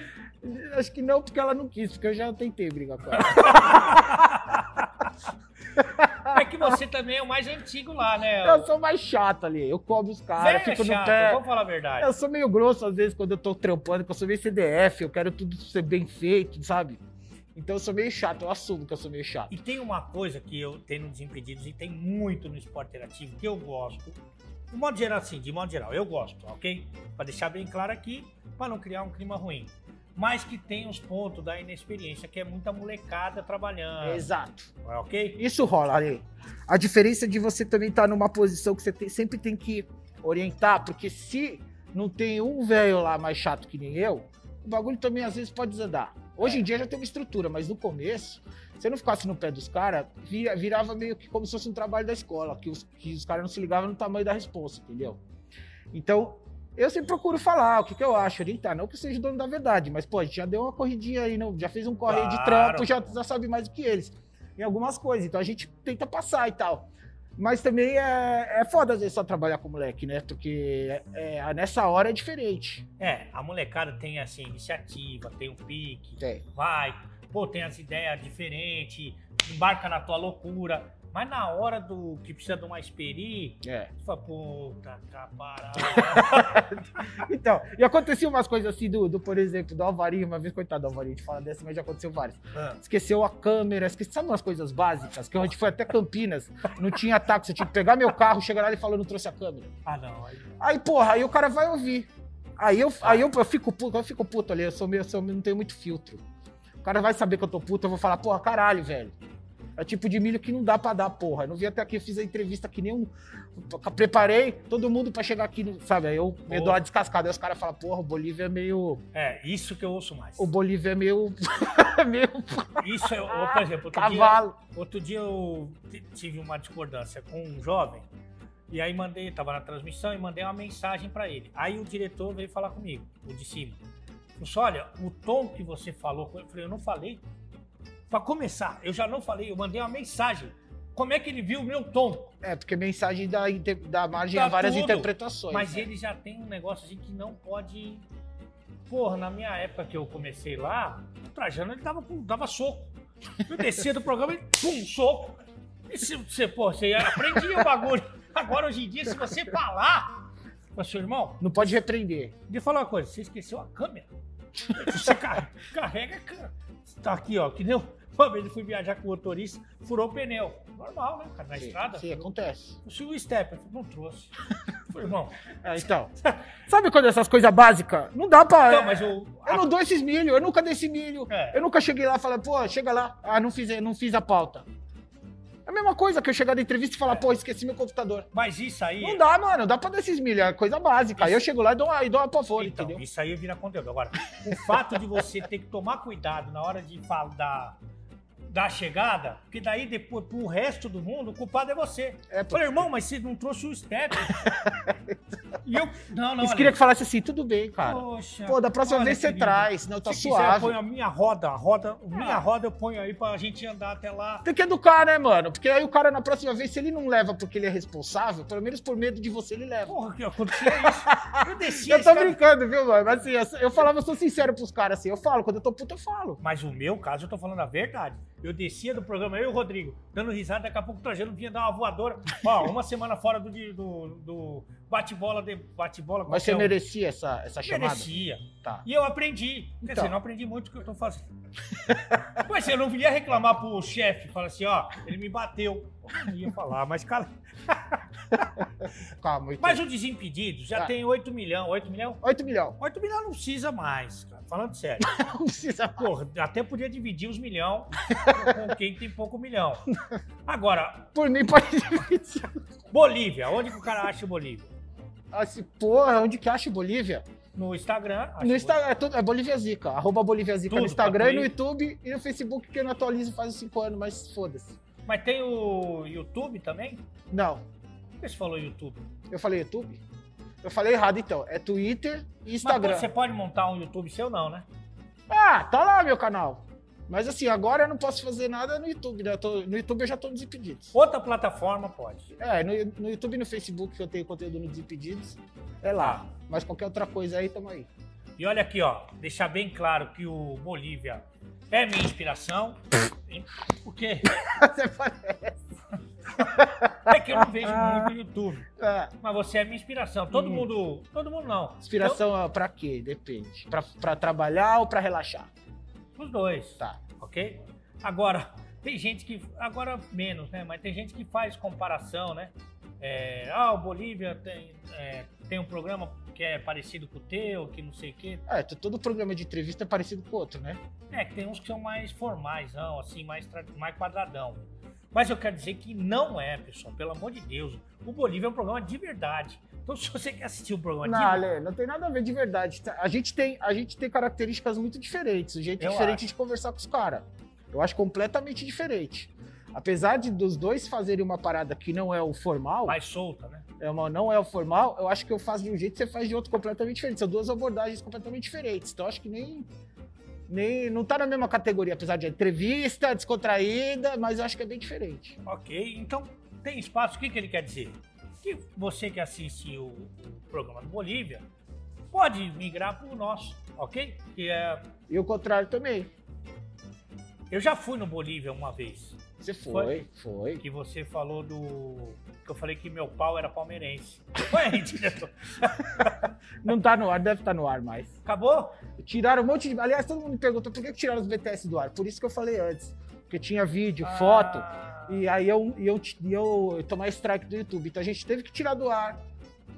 Speaker 2: acho que não, porque ela não quis, porque eu já tentei brigar com ela.
Speaker 1: É que você também é o mais antigo lá, né?
Speaker 2: Eu sou mais chato ali, eu cobro os caras,
Speaker 1: é
Speaker 2: fico no
Speaker 1: chato,
Speaker 2: pé.
Speaker 1: vamos falar a verdade.
Speaker 2: Eu sou meio grosso às vezes quando eu tô trampando, que eu sou meio CDF, eu quero tudo ser bem feito, sabe? Então eu sou meio chato, eu assumo que eu sou meio chato.
Speaker 1: E tem uma coisa que eu tenho no Desimpedidos e tem muito no esporte interativo que eu gosto. De modo geral, assim, de modo geral, eu gosto, ok? Pra deixar bem claro aqui, pra não criar um clima ruim. Mas que tem os pontos da inexperiência, que é muita molecada trabalhando.
Speaker 2: Exato.
Speaker 1: Ok?
Speaker 2: Isso rola, ali. A diferença de você também estar numa posição que você tem- sempre tem que orientar, porque se não tem um velho lá mais chato que nem eu, o bagulho também às vezes pode desandar. Hoje em dia já tem uma estrutura, mas no começo, se eu não ficasse no pé dos caras, vira- virava meio que como se fosse um trabalho da escola, que os, que os caras não se ligavam no tamanho da resposta, entendeu? Então, eu sempre procuro falar o que, que eu acho, orientar. Não que eu seja dono da verdade, mas, pô, a gente já deu uma corridinha aí, não, já fez um corre aí de
Speaker 1: Claro.
Speaker 2: trampo, já, já sabe mais do que eles em algumas coisas. Então a gente tenta passar e tal. Mas também é, é foda às vezes só trabalhar com moleque, né? Porque é, nessa hora é diferente.
Speaker 1: É, a molecada tem, assim, iniciativa, tem o pique,
Speaker 2: É.
Speaker 1: vai, pô, tem as ideias diferentes, embarca na tua loucura. Mas na hora do que precisa de uma experi,
Speaker 2: É.
Speaker 1: tu fala, puta, caparada.
Speaker 2: Então, e acontecia umas coisas assim do, do, por exemplo, do Alvarinho, uma vez, coitado do Alvarinho, a gente fala dessa, mas já aconteceu várias.
Speaker 1: Ah,
Speaker 2: Esqueceu a câmera, esqueceu, sabe umas coisas básicas? Que a gente foi até Campinas, não tinha táxi, eu tinha que pegar meu carro, chegar lá e falar, não trouxe a câmera.
Speaker 1: ah, não. Aí...
Speaker 2: Aí, porra, aí o cara vai ouvir. Aí eu, aí eu, eu fico puto, eu fico puto ali, eu sou meio, eu sou, não tenho muito filtro. O cara vai saber que eu tô puto, eu vou falar, porra, caralho, velho. É o tipo de milho que não dá pra dar, porra. Eu não vim até aqui, eu fiz a entrevista que nem um. Preparei todo mundo pra chegar aqui, no- sabe? Aí eu me dou uma descascada. Aí os caras falam, porra, o Bolívia é meio.
Speaker 1: É, isso que eu ouço mais.
Speaker 2: O Bolívia é meio. meio
Speaker 1: Isso é, por exemplo, outro dia,
Speaker 2: cavalo.
Speaker 1: outro dia eu tive uma discordância com um jovem, e aí mandei, tava na transmissão e mandei uma mensagem pra ele. Aí o diretor veio falar comigo, o de cima. Falou assim, olha, o tom que você falou, com ele", eu falei, eu não falei. Pra começar, eu já não falei, eu mandei uma mensagem. Como é que ele viu o meu tom?
Speaker 2: É, porque mensagem dá, dá margem a várias
Speaker 1: tudo.
Speaker 2: interpretações.
Speaker 1: Mas
Speaker 2: né?
Speaker 1: ele já tem um negócio assim que não pode. Porra, na minha época que eu comecei lá, o Trajano ele dava, dava soco. Eu descia do programa e pum, soco. E se você, pô, você aprendia o bagulho. Agora, hoje em dia, se você falar com seu irmão,
Speaker 2: Não pode repreender.
Speaker 1: de falar uma coisa, você esqueceu a câmera. Você car- carrega a câmera. Tá aqui, ó, que nem eu- uma vez eu fui viajar com o motorista, furou o pneu. Normal, né, cara, na
Speaker 2: Sim,
Speaker 1: estrada.
Speaker 2: sim, acontece.
Speaker 1: O o step, eu falei, não trouxe. Eu falei, irmão,
Speaker 2: É, então. Sabe quando essas coisas básicas? Não dá pra.
Speaker 1: não, mas o.
Speaker 2: Eu não dou esses milho, eu nunca dei esse milho.
Speaker 1: É.
Speaker 2: Eu nunca cheguei lá e falei, pô, chega lá. Ah, não fiz, não fiz a pauta. É mesma coisa que eu chegar na entrevista e falar, pô, esqueci meu computador.
Speaker 1: Mas isso aí.
Speaker 2: Não dá, mano, não dá pra dar esses milho, é coisa básica. Aí eu chego lá e dou uma, e dou uma pavor,
Speaker 1: Então,
Speaker 2: entendeu?
Speaker 1: isso aí vira conteúdo. Agora, o fato de você ter que tomar cuidado na hora de falar da, da chegada, porque daí depois, pro resto do mundo, o culpado é você.
Speaker 2: É,
Speaker 1: Eu falei, irmão, mas você não trouxe o step. e eu. Não, não.
Speaker 2: Eles queriam que falasse assim, tudo bem, cara.
Speaker 1: Poxa.
Speaker 2: Pô, da próxima
Speaker 1: olha,
Speaker 2: vez você
Speaker 1: querido,
Speaker 2: traz, senão tá
Speaker 1: se quiser, eu
Speaker 2: suave.
Speaker 1: ponho a minha roda, a roda, minha
Speaker 2: Ah.
Speaker 1: roda eu ponho aí pra gente andar até lá.
Speaker 2: Tem que educar, né, mano? Porque aí o cara, na próxima vez, se ele não leva porque ele é responsável, pelo menos por medo de você, ele leva.
Speaker 1: Porra, que acontecia isso. Eu descia
Speaker 2: Eu tô
Speaker 1: cara-
Speaker 2: brincando, viu, mano? Mas assim, eu, eu falava, eu sou sincero pros caras assim. Eu falo, quando eu tô puto, eu falo.
Speaker 1: Mas o meu caso, eu tô falando a verdade. Eu descia do programa, eu e o Rodrigo, dando risada, daqui a pouco o Trajano vinha dar uma voadora. Ó, uma semana fora do, do, do bate-bola, de bate-bola.
Speaker 2: Mas você
Speaker 1: um.
Speaker 2: merecia essa, essa chamada?
Speaker 1: Merecia.
Speaker 2: Tá.
Speaker 1: E eu aprendi. Quer
Speaker 2: Então.
Speaker 1: dizer, não aprendi muito o que eu tô fazendo. mas eu não ia reclamar pro chefe, falar assim, ó, ele me bateu. Eu não ia falar, mas cara.
Speaker 2: Calma, muito.
Speaker 1: Mas o Desimpedidos já
Speaker 2: Ah.
Speaker 1: tem 8 milhões. 8 milhões?
Speaker 2: 8 milhões.
Speaker 1: 8 milhões não precisa mais, cara. Falando sério.
Speaker 2: Não precisa.
Speaker 1: Porra, até podia dividir os milhão com quem tem pouco milhão. Agora,
Speaker 2: Por mim, pode dividir.
Speaker 1: Bolívia. Onde que o cara acha o Bolívia?
Speaker 2: Assim, porra, onde que acha Bolívia?
Speaker 1: No Instagram.
Speaker 2: No Instagram, é, tudo, é Bolívia Zica. Arroba Bolívia Zica no
Speaker 1: Tudo,
Speaker 2: Instagram
Speaker 1: tá
Speaker 2: e no. YouTube e no Facebook, que eu não atualizo faz uns 5 anos, mas foda-se.
Speaker 1: Mas tem o YouTube também?
Speaker 2: Não,
Speaker 1: que você falou YouTube?
Speaker 2: eu falei YouTube? Eu falei errado então. É Twitter e
Speaker 1: Mas
Speaker 2: Instagram.
Speaker 1: você pode montar um YouTube seu, não, né?
Speaker 2: Ah, tá lá meu canal. Mas assim, agora eu não posso fazer nada no YouTube, né? Tô- no YouTube eu já tô nos Desimpedidos.
Speaker 1: Outra plataforma pode.
Speaker 2: É, no, no YouTube e no Facebook que eu tenho conteúdo nos Desimpedidos, é lá. Mas qualquer outra coisa aí, tamo aí.
Speaker 1: E olha aqui, ó, deixar bem claro que o Bolívia é minha inspiração. O quê?
Speaker 2: Você parece.
Speaker 1: É que eu não vejo muito YouTube.
Speaker 2: É,
Speaker 1: Mas você é minha inspiração. Todo
Speaker 2: Hum.
Speaker 1: mundo. Todo mundo não.
Speaker 2: inspiração ah, pra quê? Depende. Pra, pra trabalhar ou pra relaxar?
Speaker 1: Os dois.
Speaker 2: Tá.
Speaker 1: Ok? Agora, tem gente que. Agora menos, né? Mas tem gente que faz comparação, né? É, ah, o Bolívia tem, é, tem um programa que é parecido com o teu, que não sei o quê.
Speaker 2: É, todo programa de entrevista é parecido com o outro, né?
Speaker 1: É, que tem uns que são mais formais, não, assim, mais, mais quadradão. Mas eu quero dizer que não é, pessoal, pelo amor de Deus. O Bolívia é um programa de verdade. Então, se você quer assistir o programa
Speaker 2: Não,
Speaker 1: de
Speaker 2: Ale, não tem nada a ver de verdade. Tá- A gente tem, a gente tem características muito diferentes, um jeito
Speaker 1: Eu
Speaker 2: diferente
Speaker 1: acho.
Speaker 2: de conversar com os caras. Eu acho completamente diferente. Apesar de dos dois fazerem uma parada que não é o formal,
Speaker 1: mais solta, né?
Speaker 2: é uma, não é o formal, eu acho que eu faço de um jeito e você faz de outro completamente diferente. São duas abordagens completamente diferentes. Então eu acho que nem. Nem não tá na mesma categoria, apesar de entrevista, descontraída, mas eu acho que é bem diferente.
Speaker 1: Ok, então tem espaço. O que, que ele quer dizer? Que você que assiste o, o programa do Bolívia pode migrar para o nosso, ok? Que é,
Speaker 2: E o contrário também.
Speaker 1: eu já fui no Bolívia uma vez.
Speaker 2: Você foi, foi.
Speaker 1: Que você falou do. Que eu falei que meu pau era palmeirense. Foi diretor.
Speaker 2: Não tá no ar, deve estar no ar mais.
Speaker 1: Acabou?
Speaker 2: Tiraram um monte de. Aliás, todo mundo me perguntou por que tiraram os BTS do ar. Por isso que eu falei antes. Porque tinha vídeo, foto.
Speaker 1: Ah,
Speaker 2: E aí eu, e eu, e eu, tomar strike do YouTube. Então a gente teve que tirar do ar.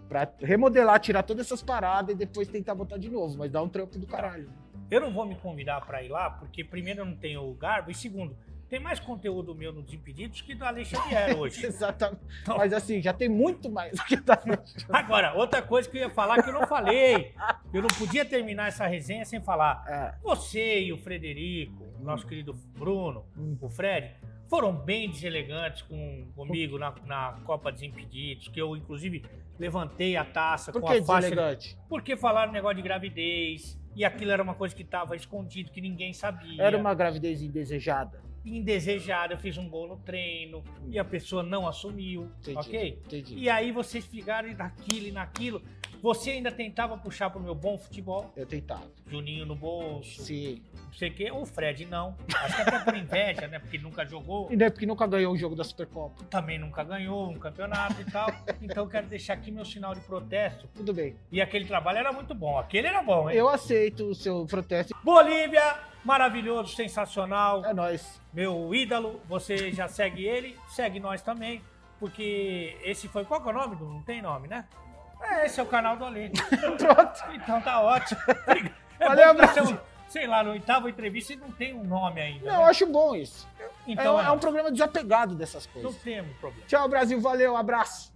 Speaker 2: Pra remodelar, tirar todas essas paradas e depois tentar botar de novo. Mas dá um trampo do caralho.
Speaker 1: Eu não vou me convidar para ir lá, porque primeiro eu não tenho o garbo, e segundo, tem mais conteúdo meu no Desimpedidos que do Alexandre Vieira hoje.
Speaker 2: Exatamente.
Speaker 1: Então-
Speaker 2: Mas assim, já tem muito mais do que tá.
Speaker 1: Agora, outra coisa que eu ia falar que eu não falei. Eu não podia terminar essa resenha sem falar.
Speaker 2: É,
Speaker 1: Você e o Frederico, o nosso querido Bruno,
Speaker 2: Hum.
Speaker 1: o Fred, foram bem deselegantes com, comigo na, na Copa Desimpedidos, que eu, inclusive, levantei a taça
Speaker 2: por
Speaker 1: com a faixa.
Speaker 2: deselegante?
Speaker 1: Porque falaram negócio de gravidez, e aquilo era uma coisa que estava escondido, que ninguém sabia.
Speaker 2: Era uma gravidez indesejada.
Speaker 1: Indesejada, eu fiz um gol no treino, e a pessoa não assumiu,
Speaker 2: Entendi.
Speaker 1: ok?
Speaker 2: Entendi.
Speaker 1: E aí vocês ficaram naquilo e naquilo. Você ainda tentava puxar pro meu bom futebol,
Speaker 2: Eu tentava.
Speaker 1: Juninho no bolso,
Speaker 2: Sim.
Speaker 1: não sei o quê. O Fred não. Acho que até por inveja, né? Porque nunca jogou,
Speaker 2: E não é porque nunca ganhou o jogo da Supercopa.
Speaker 1: também nunca ganhou um campeonato e tal. Então eu quero deixar aqui meu sinal de protesto.
Speaker 2: Tudo bem.
Speaker 1: E aquele trabalho era muito bom. Aquele era bom, hein?
Speaker 2: Eu aceito o seu protesto.
Speaker 1: Bolívia, maravilhoso, sensacional.
Speaker 2: É nóis.
Speaker 1: Meu ídolo, você já segue ele, segue nós também. Porque esse foi. Qual que é o nome? Não tem nome, né? É, esse é o canal do Ale.
Speaker 2: Pronto.
Speaker 1: Então tá ótimo. É
Speaker 2: Valeu, Brasil.
Speaker 1: Sei lá, no oitavo entrevista e não tem um nome ainda.
Speaker 2: Não, eu
Speaker 1: né?
Speaker 2: acho bom isso.
Speaker 1: Então
Speaker 2: é, é um programa desapegado dessas
Speaker 1: não
Speaker 2: coisas.
Speaker 1: temos problema.
Speaker 2: Tchau, Brasil. Valeu. Abraço.